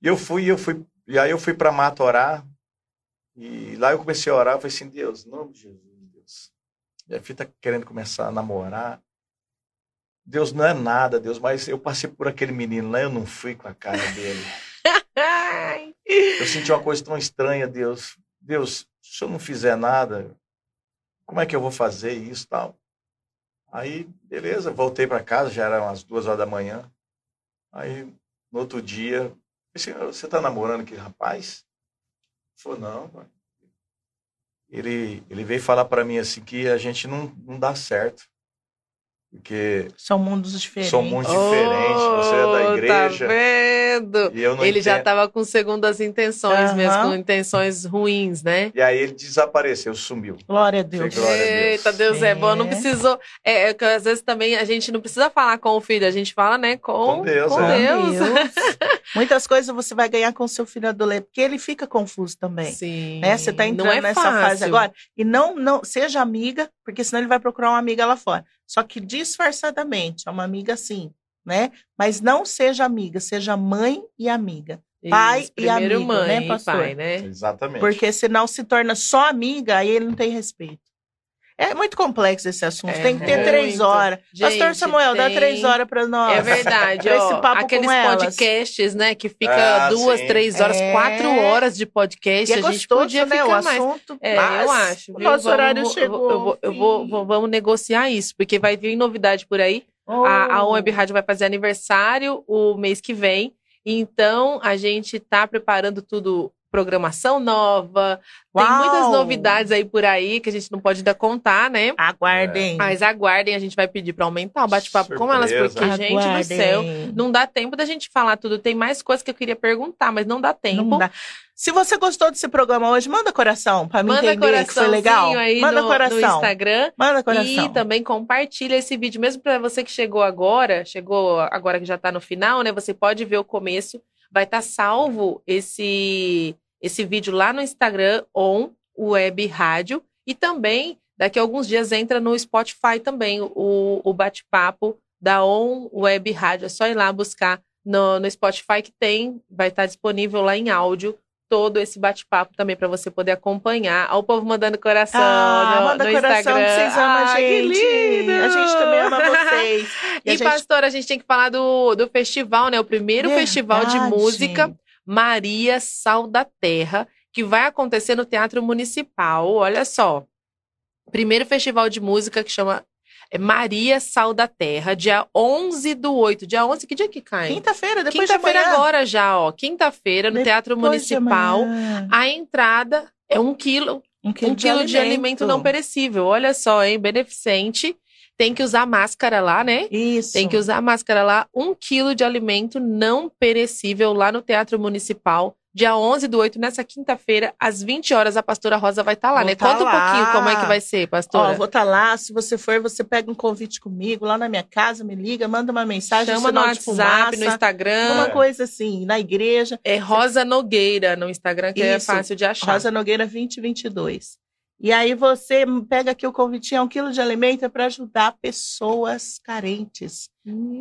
E eu fui, eu fui, e aí eu fui pra mata orar. E lá eu comecei a orar, eu falei assim, Deus, em nome de Jesus, Deus. Minha filha tá querendo começar a namorar. Deus não é nada, Deus, mas eu passei por aquele menino lá, eu não fui com a cara dele. *laughs* Eu senti uma coisa tão estranha, Deus. Deus, se eu não fizer nada, como é que eu vou fazer isso tal? Aí, beleza, voltei para casa, já eram as duas horas da manhã. Aí, no outro dia, você tá namorando aquele rapaz? Falou, não, pai. Ele, ele veio falar para mim assim que a gente não, não dá certo. Porque São mundos diferentes. são muito diferentes, você é da Oh, igreja. Tá vendo? E eu não Ele já entendo. tava com segundas intenções mesmo, Aham. com intenções ruins, né? E aí ele desapareceu, sumiu. Glória a Deus. Glória a Deus. Eita, Deus é bom. Não É. precisou. É, é que às vezes também a gente não precisa falar com o filho, a gente fala, né, com, Com Deus, com é. Deus. *laughs* Muitas coisas você vai ganhar com seu filho adolescente, porque ele fica confuso também. Sim. Né? Você tá entrando é nessa fase fácil. agora. E não, não, seja amiga, porque senão ele vai procurar uma amiga lá fora. Só que disfarçadamente, é uma amiga assim, né? Mas não seja amiga, seja mãe e amiga. pai Isso, e amigo, mãe né, e pastor? pai, né? Exatamente. Porque senão se torna só amiga, aí ele não tem respeito. É muito complexo esse assunto. É tem que ter muito. três horas. Pastor Gente, Samuel, dá tem- três horas para nós. É verdade, *laughs* ó. esse papo aqueles com elas. podcasts, né, que fica Ah, duas, sim. três horas, É. quatro horas de podcast, E é a gente gostoso, podia né? ficar O mais. assunto. É, eu acho. O nosso Vamos- horário eu- chegou. Eu, vou, eu vou, vou- vamos negociar isso, porque vai vir novidade por aí. A, a Oh. Web Rádio vai fazer aniversário o mês que vem. Então, a gente tá preparando tudo, programação nova. Tem Uau! muitas novidades aí por aí que a gente não pode ainda contar, né? Aguardem. Mas aguardem, a gente vai pedir para aumentar o bate-papo com elas, porque, gente do Aguardem. céu, não dá tempo da gente falar tudo. Tem mais coisas que eu queria perguntar, mas não dá tempo. Não dá. Se você gostou desse programa hoje, manda coração para mim Manda entender que foi legal. aí manda no, coração. no Instagram. Manda coração. E também compartilha esse vídeo, mesmo para você que chegou agora, chegou agora que já tá no final, né? Você pode ver o começo, vai estar salvo esse esse vídeo lá no Instagram on Web Rádio e também daqui a alguns dias entra no Spotify também o, o bate-papo da On Web Rádio. É só ir lá buscar no, no Spotify que tem, vai estar disponível lá em áudio todo esse bate-papo também para você poder acompanhar. Olha o povo mandando coração Ah, no, manda no coração Instagram. que vocês amam a Ah, que gente. lindo! A gente também ama vocês. *laughs* E, a gente- pastor, a gente tem que falar do, do festival, né? O primeiro festival de Verdade. música Maria Sal da Terra, que vai acontecer no Teatro Municipal. Olha só. Primeiro festival de música que chama é Maria Sal da Terra, dia 11 do 8. Dia 11, que dia que cai? Quinta-feira, depois Quinta-feira de agora já, ó. Quinta-feira, no Teatro Depois de Municipal. A entrada é um quilo Um um quilo de alimento não perecível. Olha só, hein? Beneficente. Tem que usar máscara lá, né? Isso. Tem que usar máscara lá. Um quilo de alimento não perecível lá no Teatro Municipal. Dia 11 do 8, nessa quinta-feira, às 20 horas, a pastora Rosa vai estar lá, Vou né? tá Conta um lá. pouquinho como é que vai ser, Ó, pastora. vou estar lá. Se você for, você pega um convite comigo lá na minha casa, me liga, manda uma mensagem, Chama no WhatsApp, no Instagram. Uma coisa assim, na igreja. É Rosa Nogueira no Instagram, que é Isso. fácil de achar. Rosa Nogueira 2022. E aí você pega aqui o convitinho, é um quilo de alimento para ajudar pessoas carentes.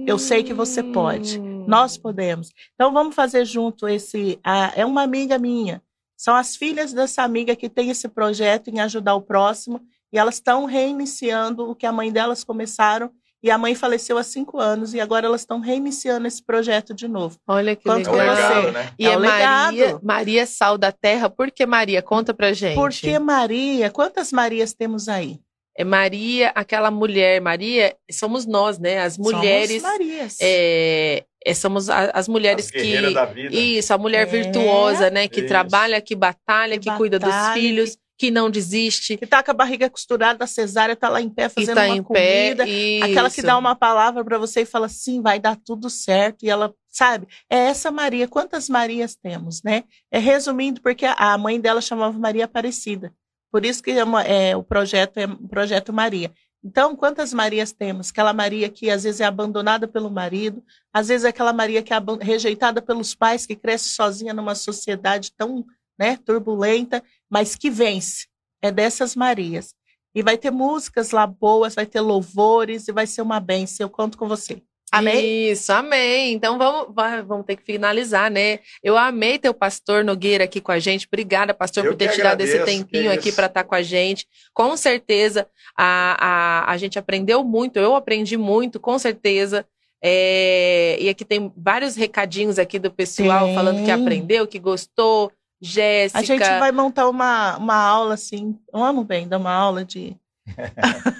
Eu sei que você pode. Hum. Nós podemos. Então vamos fazer junto esse. a- é uma amiga minha. São as filhas dessa amiga que tem esse projeto em ajudar o próximo. E elas estão reiniciando o que a mãe delas começaram. E a mãe faleceu há cinco anos. E agora elas estão reiniciando esse projeto de novo. Olha que Quanto É legal. você- legado, né? E É é, Maria. Maria Sal da Terra. Por que Maria? Conta pra gente. Porque Maria, quantas Marias temos aí? É Maria, aquela mulher. Maria, somos nós, né? As mulheres. Somos Marias. é, é, somos a- as mulheres As que. da vida. Isso, a mulher É, virtuosa, né? Que isso. trabalha, que batalha, que, Que cuida dos batalha, filhos, que não desiste. Que tá com a barriga costurada, a cesárea tá lá em pé fazendo tá uma em pé. comida. Aquela que dá uma palavra para você e fala assim, vai dar tudo certo. E ela, sabe, é essa Maria. Quantas Marias temos, né? É resumindo, porque a- mãe dela chamava Maria Aparecida. Por isso que é uma- é, o projeto é Projeto Maria. Então, quantas Marias temos? Aquela Maria que às vezes é abandonada pelo marido, às vezes é aquela Maria que é rejeitada pelos pais, que cresce sozinha numa sociedade tão né, turbulenta, mas que vence. É dessas Marias. E vai ter músicas lá boas, vai ter louvores e vai ser uma bênção. Eu conto com você. Amém? Isso, amém. Então vamos, vamos ter que finalizar, né? Eu amei ter o pastor Nogueira aqui com a gente. Obrigada, pastor, Eu por ter que tirado esse tempinho aqui para estar com a gente. Com certeza, a, a, a gente aprendeu muito, eu aprendi muito, com certeza. É, e aqui tem vários recadinhos aqui do pessoal Tem. falando que aprendeu, que gostou. Jéssica. A gente vai montar uma, uma aula assim. Eu amo bem dar uma aula de.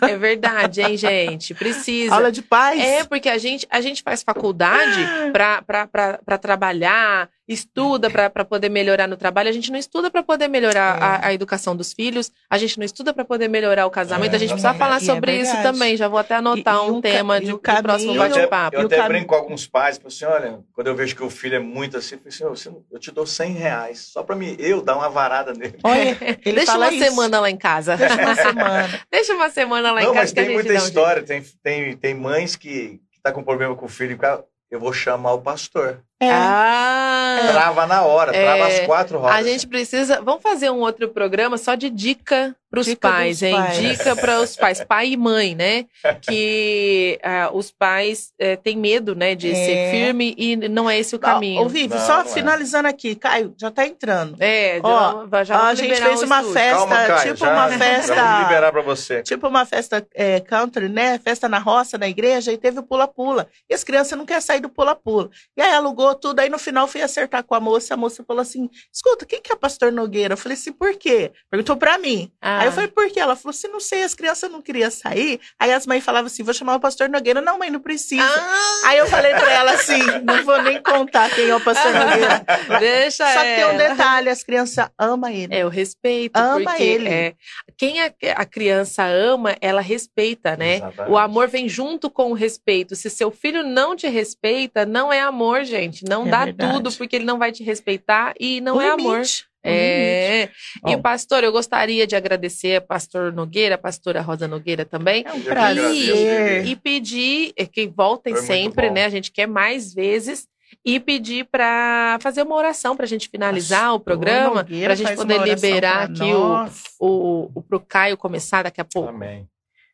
É verdade, hein, gente? Precisa. Aula de paz. É, porque a gente, a gente faz faculdade para trabalhar, estuda para poder melhorar no trabalho. A gente não estuda para poder melhorar É. a, a educação dos filhos, a gente não estuda para poder melhorar o casamento. É, a gente precisa falar e é sobre isso também. Já vou até anotar E- e um tema de, o do próximo caminho- Eu até, bate-papo. eu até brinco com alguns pais, falo assim, olha, quando eu vejo que o filho é muito assim, eu assim, "Ô, você não- eu te dou 100 reais, só pra mim, eu dar uma varada nele. Olha, *laughs* ele Deixa fala uma isso. semana lá em casa. Deixa uma *laughs* semana. Deixa uma semana lá Não, em casa mas que a tem muita um história, tem, tem, tem mães que, que tá com problema com o filho, cara, eu vou chamar o pastor. É. Ah, Trava na hora, trava É, as quatro rodas. A gente precisa. Vamos fazer um outro programa só de dica para os pais, hein? pais. Dica para os pais, pai e mãe, né? Que ah, os pais eh, têm medo, né, de É. ser firme e não é esse o caminho. Ô, Vivi, Não, só não é. finalizando aqui. Caio, já tá entrando. É, Ó, já, já a vamos gente fez uma estúdio. festa, Calma, Caio, tipo já, uma já festa- vamos liberar pra você. Tipo uma festa é, country, né? Festa na roça, na igreja, e teve o pula-pula. E as crianças não querem sair do pula-pula. E aí alugou tudo, aí no final fui acertar com a moça, a moça falou assim, escuta, quem que é pastor Nogueira? Eu falei assim, por quê? Perguntou pra mim. Ah, Aí eu falei, por quê? Ela falou assim, não sei, as crianças não queriam sair. Aí as mães falavam assim, vou chamar o pastor Nogueira. Não, mãe, não precisa. Ah, Aí eu falei pra ela assim, não vou nem contar quem é o pastor Nogueira. deixa Só que tem um detalhe, as crianças amam ele. É, o respeito. Ama porque, ele. é, quem a, a criança ama, ela respeita, né? Exatamente. O amor vem junto com o respeito. Se seu filho não te respeita, não é amor, gente. Não É dá verdade. tudo porque ele não vai te respeitar e não O é amor. limite, o limite. É. E Bom. pastor, eu gostaria de agradecer a pastor Nogueira, a pastora Rosa Nogueira também. É um prazer. agradeço, E pedir é, que voltem sempre, né? A gente quer mais vezes. E pedir para fazer uma oração para a gente finalizar o programa, para a gente poder liberar aqui o, nós. o, o pro Caio começar daqui a pouco. Amém.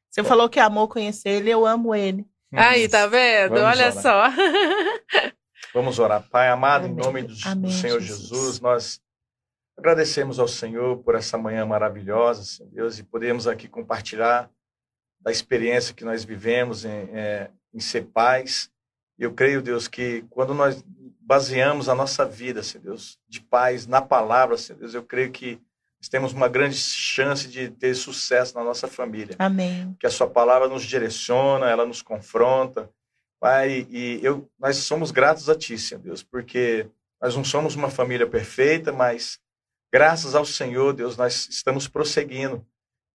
Você falou que amou conhecer ele, eu amo ele. Aí, tá vendo? Vamos Olha só. *laughs* Vamos orar. Pai amado, em Amém. nome do, do Amém, Senhor Jesus. Jesus. nós agradecemos ao Senhor por essa manhã maravilhosa, Senhor Deus, e podemos aqui compartilhar da experiência que nós vivemos em, é, em ser pais. Eu creio, Deus, que quando nós baseamos a nossa vida, Senhor Deus, de pais na palavra, Senhor Deus, eu creio que nós temos uma grande chance de ter sucesso na nossa família Amém. que a sua palavra nos direciona, ela nos confronta. Pai, e eu, nós somos gratos a Ti, Senhor Deus, porque nós não somos uma família perfeita, mas graças ao Senhor, Deus, nós estamos prosseguindo.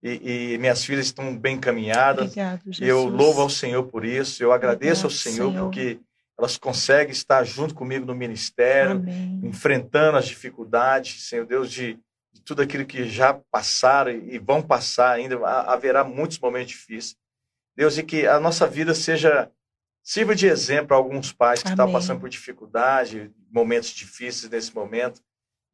E, e minhas filhas estão bem encaminhadas. Obrigado, E Jesus. eu louvo ao Senhor por isso. Eu agradeço ao Obrigado, Senhor, Senhor. porque elas conseguem estar junto comigo no ministério Amém. enfrentando as dificuldades, Senhor Deus, de, de tudo aquilo que já passaram e vão passar ainda, ha- haverá muitos momentos difíceis. Deus, e que a nossa vida seja, sirva de exemplo a alguns pais que estão Amém. passando por dificuldade, momentos difíceis nesse momento,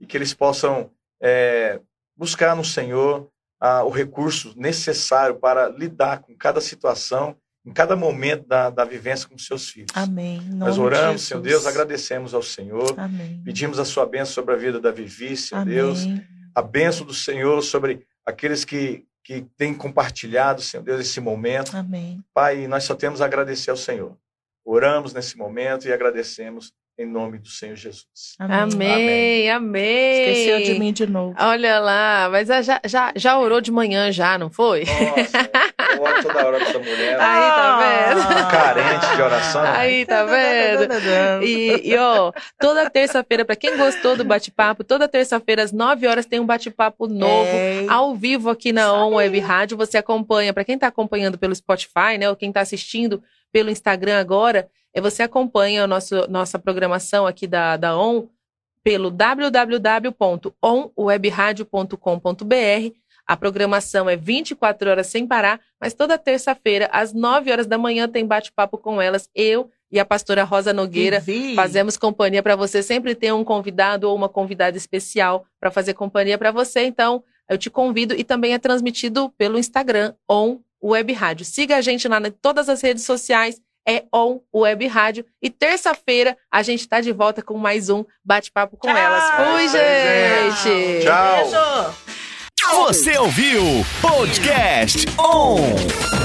e que eles possam é, buscar no Senhor ah, o recurso necessário para lidar com cada situação, em cada momento da, da vivência com seus filhos. Amém. Nós nome de oramos, Senhor Deus, agradecemos ao Senhor. Amém. Pedimos a sua bênção sobre a vida da Vivi, Senhor Amém. Deus. A bênção do Senhor sobre aqueles que, que têm compartilhado, Senhor Deus, esse momento. Amém. Pai, nós só temos a agradecer ao Senhor. Oramos nesse momento e agradecemos em nome do Senhor Jesus. Amém, amém. Esqueceu de mim de novo. Olha lá, mas já, já, já orou de manhã já, não foi? Nossa, Eu oro toda hora pra essa mulher. Aí, tá vendo? Carente de oração. Aí, tá vendo? E, e, ó, toda terça-feira, pra quem gostou do bate-papo, toda terça-feira às 9 horas tem um bate-papo novo, É. ao vivo aqui na On Web Rádio. Você acompanha, pra quem tá acompanhando pelo Spotify, né, ou quem tá assistindo pelo Instagram agora, é você acompanha a nosso, nossa programação aqui da, da On pelo www.onwebradio.com.br. A programação é 24 horas sem parar, mas toda terça-feira, às 9 horas da manhã, tem bate-papo com elas. Eu e a pastora Rosa Nogueira Vi. fazemos companhia para você. Sempre tem um convidado ou uma convidada especial para fazer companhia para você. Então, eu te convido e também é transmitido pelo Instagram, On Web Rádio. Siga a gente lá em todas as redes sociais, é On Web Rádio. E terça-feira a gente está de volta com mais um bate-papo com Tchau. elas. Fui, gente! Tchau. Beijo. Você ouviu Podcast On.